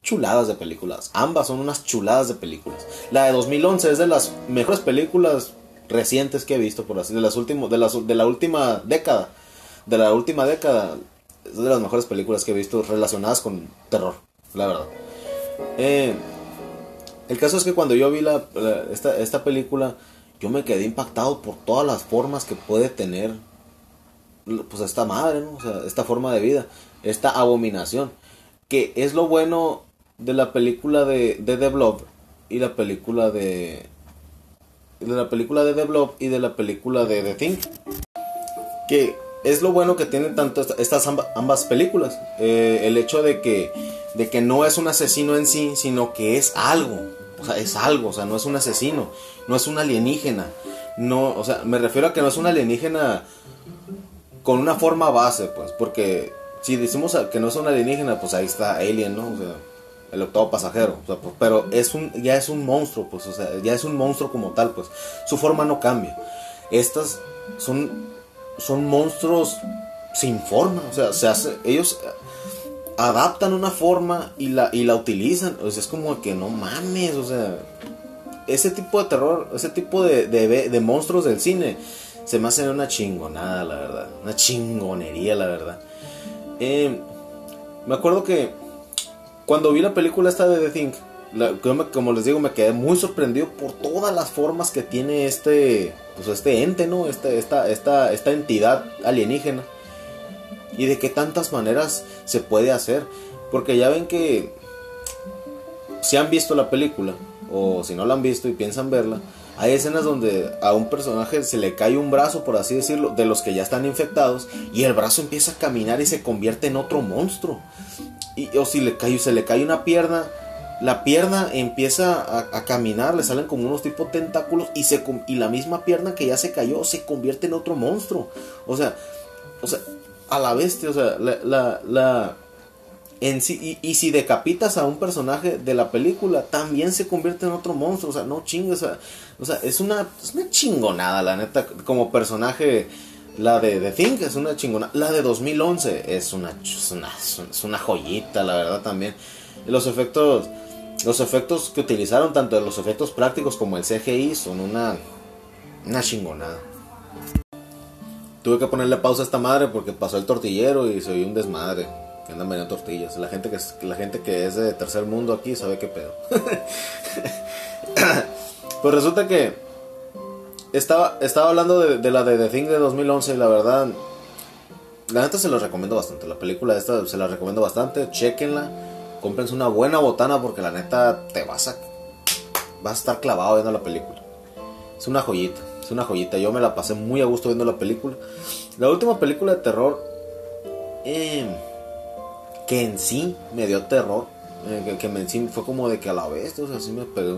chuladas de películas. Ambas son unas chuladas de películas. La de 2011 es de las mejores películas recientes que he visto, por así de las últimos, de, las, de la última década. De la última década es de las mejores películas que he visto relacionadas con terror, la verdad. Eh, el caso es que cuando yo vi la, esta, esta película, yo me quedé impactado por todas las formas que puede tener pues esta madre, ¿no? O sea, esta forma de vida, esta abominación, que es lo bueno de la película de, de The Blob y la película de de la película de The Blob y de la película de The Thing, que es lo bueno que tienen tanto estas ambas películas, eh, el hecho de que de que no es un asesino en sí, sino que es algo, o sea, es algo, o sea, no es un asesino, no es un alienígena, no, o sea, me refiero a que no es un alienígena con una forma base, pues, porque si decimos que no es un alienígena, pues ahí está Alien, ¿no? O sea, el octavo pasajero, pues, pero es un, ya es un monstruo, pues, o sea, ya es un monstruo como tal, pues, su forma no cambia. Estas son, son monstruos sin forma, o sea, se hace, ellos adaptan una forma y la, y la utilizan, o sea, es como que no mames, o sea, ese tipo de terror, ese tipo de, de monstruos del cine, se me hace una chingonada, la verdad. Una chingonería, la verdad. Eh, me acuerdo que cuando vi la película esta de The Thing, como les digo, me quedé muy sorprendido por todas las formas que tiene este, pues este ente, ¿no? Este, esta, esta, esta entidad alienígena. Y de qué tantas maneras se puede hacer. Porque ya ven que si han visto la película, o si no la han visto y piensan verla, hay escenas donde a un personaje se le cae un brazo, por así decirlo, de los que ya están infectados, y el brazo empieza a caminar y se convierte en otro monstruo. Y, o si le cae, se le cae una pierna, la pierna empieza a, caminar, le salen como unos tipos tentáculos y la misma pierna que ya se cayó se convierte en otro monstruo. O sea, o sea, a la bestia, o sea, la, la y, si decapitas a un personaje de la película, también se convierte en otro monstruo. O sea, no chingues. O sea, es, una, una chingonada, la neta. Como personaje, la de The Thing es una chingonada. La de 2011 es una, es una, es una joyita, la verdad, también. Los efectos, los efectos que utilizaron, tanto los efectos prácticos como el CGI, son una, una chingonada. Tuve que ponerle pausa a esta madre porque pasó el tortillero y se oyó un desmadre andan vendiendo tortillas. La gente que es, la gente que es de tercer mundo aquí sabe qué pedo. pues resulta que estaba, estaba hablando de, la de The Thing de 2011 y la verdad, la neta se la recomiendo bastante. La película esta se la recomiendo bastante. Chequenla. Cómprense una buena botana porque la neta te vas a, vas a estar clavado viendo la película. Es una joyita, es una joyita. Yo me la pasé muy a gusto viendo la película. La última película de terror... Eh, que en sí me dio terror. Eh, que, en sí fue como de que a la vez, o sea, me pegué,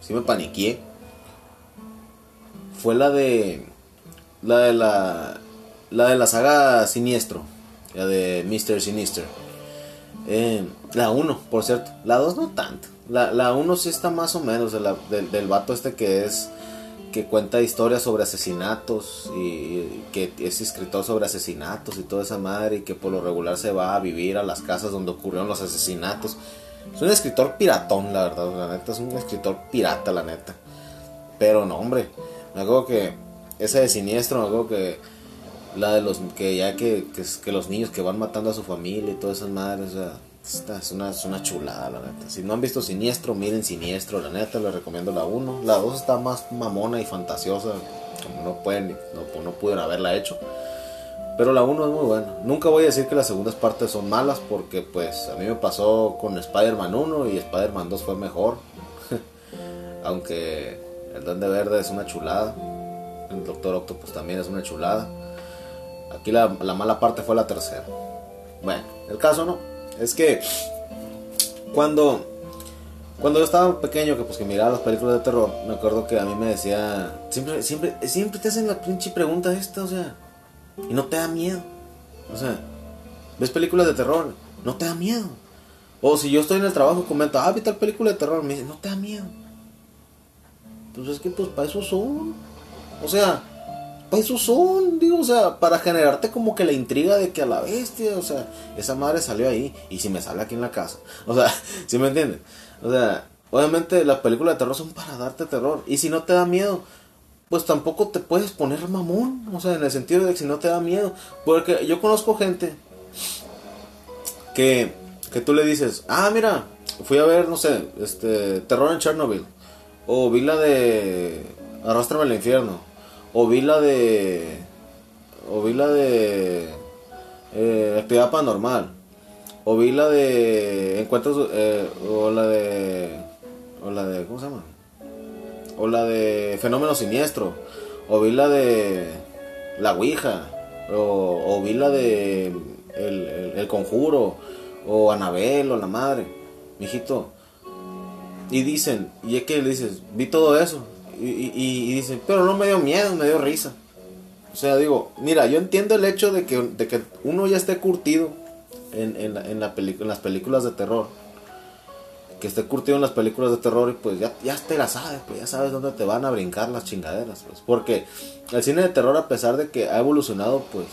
sí me paniqué. Fue la de. La de la. La de la saga Siniestro. La de Mr. Sinister. Eh, la 1, por cierto. La 2 no tanto. La 1 sí está más o menos. del, del vato este que es que cuenta historias sobre asesinatos y que es escritor sobre asesinatos y toda esa madre y que por lo regular se va a vivir a las casas donde ocurrieron los asesinatos. Es un escritor piratón, la verdad, la neta, es un escritor pirata, la neta. Pero no, hombre. Me acuerdo que esa de siniestro, me acuerdo que la de los que ya que, que, los niños que van matando a su familia y todas esas madres, o sea, es una, es una chulada, la neta. Si no han visto Siniestro, miren Siniestro, la neta, les recomiendo la 1. La 2 está más mamona y fantasiosa, como no pueden, no, no pudieron haberla hecho. Pero la 1 es muy buena. Nunca voy a decir que las segundas partes son malas porque pues a mí me pasó con Spider-Man 1 y Spider-Man 2 fue mejor. Aunque el Duende Verde es una chulada. El Doctor Octopus también es una chulada. Aquí la, la mala parte fue la tercera. Bueno, el caso no. Es que cuando cuando yo estaba pequeño, que pues que miraba las películas de terror, me acuerdo que a mí me decía, siempre, siempre, siempre te hacen la pinche pregunta esta, o sea, y no te da miedo. O sea, ves películas de terror, no te da miedo. O si yo estoy en el trabajo y comento, ah, vi tal película de terror, me dice, no te da miedo. Pues es que pues para eso son. O sea, para eso son, digo, o sea, para generarte como que la intriga de que a la bestia, o sea, esa madre salió ahí y si me sale aquí en la casa. O sea, ¿sí me entiendes? O sea, obviamente las películas de terror son para darte terror. Y si no te da miedo, pues tampoco te puedes poner mamón. O sea, en el sentido de que si no te da miedo. Porque yo conozco gente que, que tú le dices, ah, mira, fui a ver, no sé, este, terror en Chernobyl. O vi la de Arrastrame al infierno. O vi la de... O vi la de... Eh, actividad paranormal. O vi la de... Encuentros... Eh, o la de... O la de... ¿Cómo se llama? O la de Fenómeno Siniestro. O vi la de La Ouija. O, vi la de el, el, Conjuro. O Anabel o la madre. Mijito. Y dicen, y es que le dices, vi todo eso. Y, y, dicen, pero no me dio miedo, me dio risa. O sea, digo, mira, yo entiendo el hecho de que, de que uno ya esté curtido en, en, la, en, en las películas de terror que esté curtido en las películas de terror y pues ya, ya te la sabes, pues ya sabes dónde te van a brincar las chingaderas, pues. Porque el cine de terror, a pesar de que ha evolucionado, pues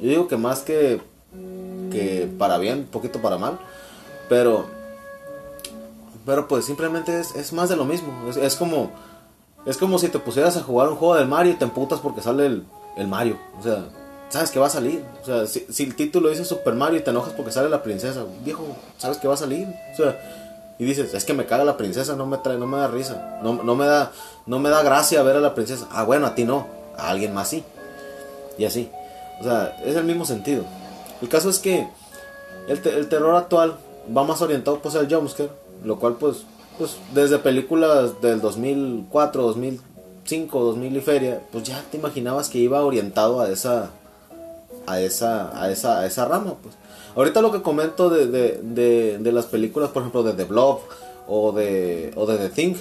yo digo que más que, que para bien, un poquito para mal, pero, pero pues simplemente es, es más de lo mismo. Es, como, es como si te pusieras a jugar un juego del Mario y te emputas porque sale el, el Mario. O sea, sabes que va a salir. O sea, si, si, el título dice Super Mario y te enojas porque sale la princesa, viejo, sabes que va a salir. O sea, y dices, es que me caga la princesa, no me trae, no me da risa, no, no me da, no me da gracia ver a la princesa. Ah, bueno, a ti no, a alguien más sí. Y así. O sea, es el mismo sentido. El caso es que el, el terror actual va más orientado pues al jumpscare, lo cual pues, pues desde películas del 2004, 2005, 2000 y feria, pues ya te imaginabas que iba orientado a esa a esa a esa a esa rama, pues. Ahorita lo que comento de, de, de, las películas, por ejemplo, de The Blob o de, o de The Thing,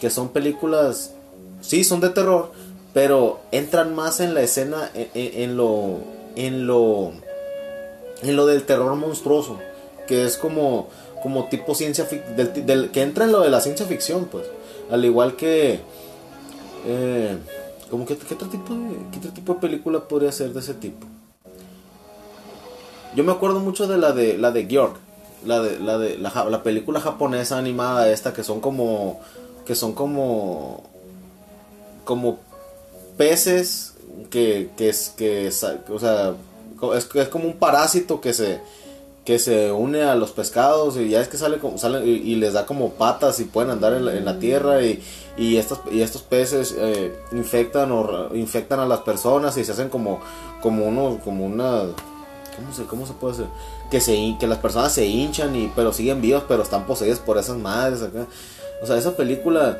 que son películas, sí, son de terror, pero entran más en la escena, en, lo, en lo, en lo del terror monstruoso, que es como, como tipo ciencia ficción, que entra en lo de la ciencia ficción, pues, al igual que, eh, como que, ¿qué otro tipo de, qué otro tipo de película podría ser de ese tipo? Yo me acuerdo mucho de la de la de Georg, la de la de la, película japonesa animada esta que son como que son como como peces que que es que o sea es, es como un parásito que se que se une a los pescados y ya es que sale como sale y, les da como patas y pueden andar en la, tierra y, y estos y estos peces eh, infectan o infectan a las personas y se hacen como como uno como una ¿Cómo se, cómo se puede hacer? Que, se, que las personas se hinchan, y, pero siguen vivos, pero están poseídas por esas madres acá. O sea, esa película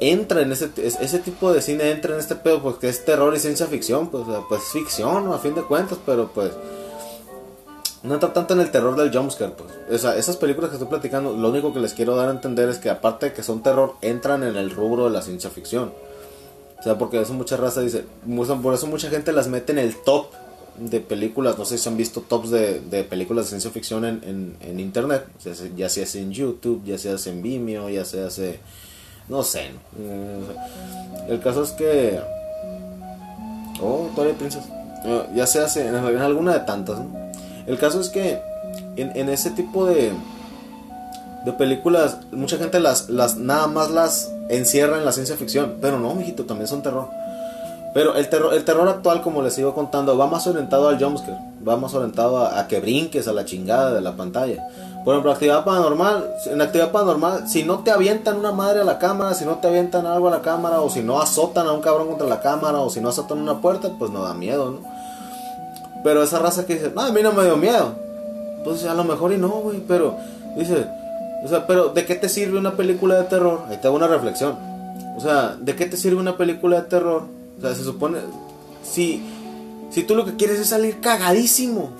entra en ese, ese tipo de cine, entra en este pedo, pues que es terror y ciencia ficción, pues, pues ficción, a fin de cuentas, pero pues no entra tanto en el terror del jumpscare, pues. O esas películas que estoy platicando, lo único que les quiero dar a entender es que aparte de que son terror, entran en el rubro de la ciencia ficción. O sea, porque eso mucha raza dice, por eso mucha gente las mete en el top de películas, no sé si han visto tops de, de películas de ciencia ficción en, en, internet, ya sea en YouTube, ya sea en Vimeo, ya sea hace, no sé, eh, el caso es que, oh, Princess, eh, ya se hace en, alguna de tantas, el caso es que en, ese tipo de, de películas, mucha gente las, las, nada más las, encierra en la ciencia ficción. Pero no, mijito, también son terror. Pero el terror, el terror actual, como les sigo contando, va más orientado al jumpscare. Va más orientado a, a que brinques a la chingada de la pantalla. Por ejemplo, actividad paranormal, en actividad paranormal, si no te avientan una madre a la cámara, si no te avientan algo a la cámara, o si no azotan a un cabrón contra la cámara, o si no azotan una puerta, pues no da miedo, ¿no? Pero esa raza que dice, no, a mí no me dio miedo. Pues a lo mejor y no, güey, pero dice, o sea, pero ¿de qué te sirve una película de terror? Ahí te hago una reflexión. O sea, ¿de qué te sirve una película de terror? O sea, se supone, si, si tú lo que quieres es salir cagadísimo,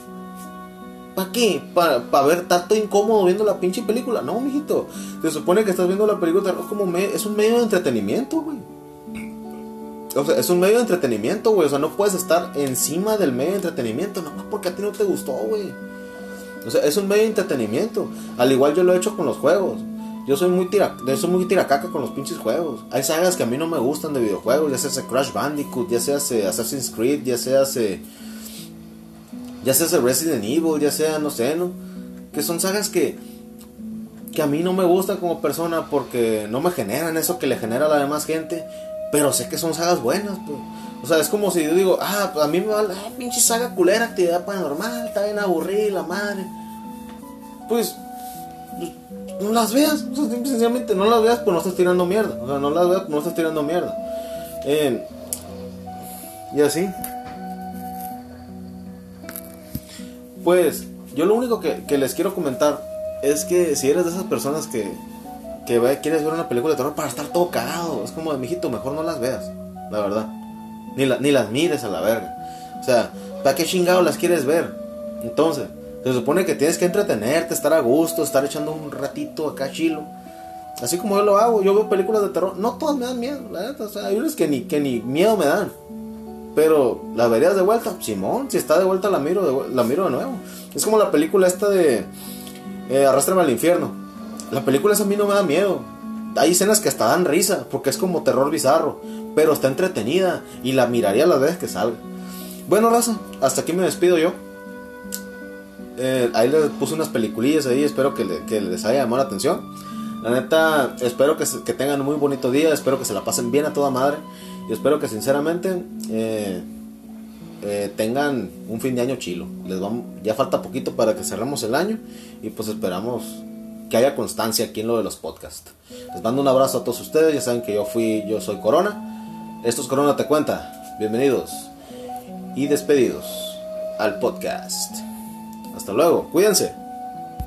¿Para qué? ¿Para ver tanto incómodo viendo la pinche película? No, mijito. Se supone que estás viendo la película como es un medio de entretenimiento, güey. O sea, es un medio de entretenimiento, güey. O sea, no puedes estar encima del medio de entretenimiento, no porque a ti no te gustó, güey. O sea, es un medio de entretenimiento. Al igual yo lo he hecho con los juegos. Yo soy muy tira, soy muy tiracaca con los pinches juegos. Hay sagas que a mí no me gustan de videojuegos, ya sea ese Crash Bandicoot, ya sea ese Assassin's Creed, ya sea ese ya sea ese Resident Evil, ya sea, no sé, ¿no? Que son sagas que, que a mí no me gustan como persona porque no me generan eso que le genera a la demás gente, pero sé que son sagas buenas, pues. O sea, es como si yo digo, ah, pues a mí me va, ah, pinche saga culera, actividad paranormal, está bien aburrida, madre. Pues, pues no las veas, o sencillamente no las veas, pues no estás tirando mierda. O sea, no las veas, pues no estás tirando mierda. Y así. Pues yo lo único que, les quiero comentar es que si eres de esas personas que, que quieres ver una película de terror para estar todo cagado, es como de mijito, mejor no las veas, la verdad. Ni, ni las mires a la verga. O sea, ¿para qué chingado las quieres ver? Entonces, se supone que tienes que entretenerte, estar a gusto, estar echando un ratito acá chilo. Así como yo lo hago, yo veo películas de terror, no todas me dan miedo, la verdad, o sea, hay unas que ni, que ni miedo me dan. Pero, ¿la verías de vuelta? Simón, si está de vuelta la miro de, la miro de nuevo. Es como la película esta de eh, al infierno. La película esa a mí no me da miedo. Hay escenas que hasta dan risa, porque es como terror bizarro. Pero está entretenida y la miraría las veces que salga. Bueno, raza, hasta aquí me despido yo. Eh, ahí les puse unas peliculillas ahí, espero que, les haya llamado la atención. La neta, espero que, que tengan un muy bonito día, espero que se la pasen bien a toda madre. Y espero que sinceramente eh, eh, tengan un fin de año chilo. Les vamos, ya falta poquito para que cerremos el año y pues esperamos que haya constancia aquí en lo de los podcasts. Les mando un abrazo a todos ustedes. Ya saben que yo fui, yo soy Corona. Esto es Corona Te Cuenta. Bienvenidos y despedidos al podcast. Hasta luego. Cuídense.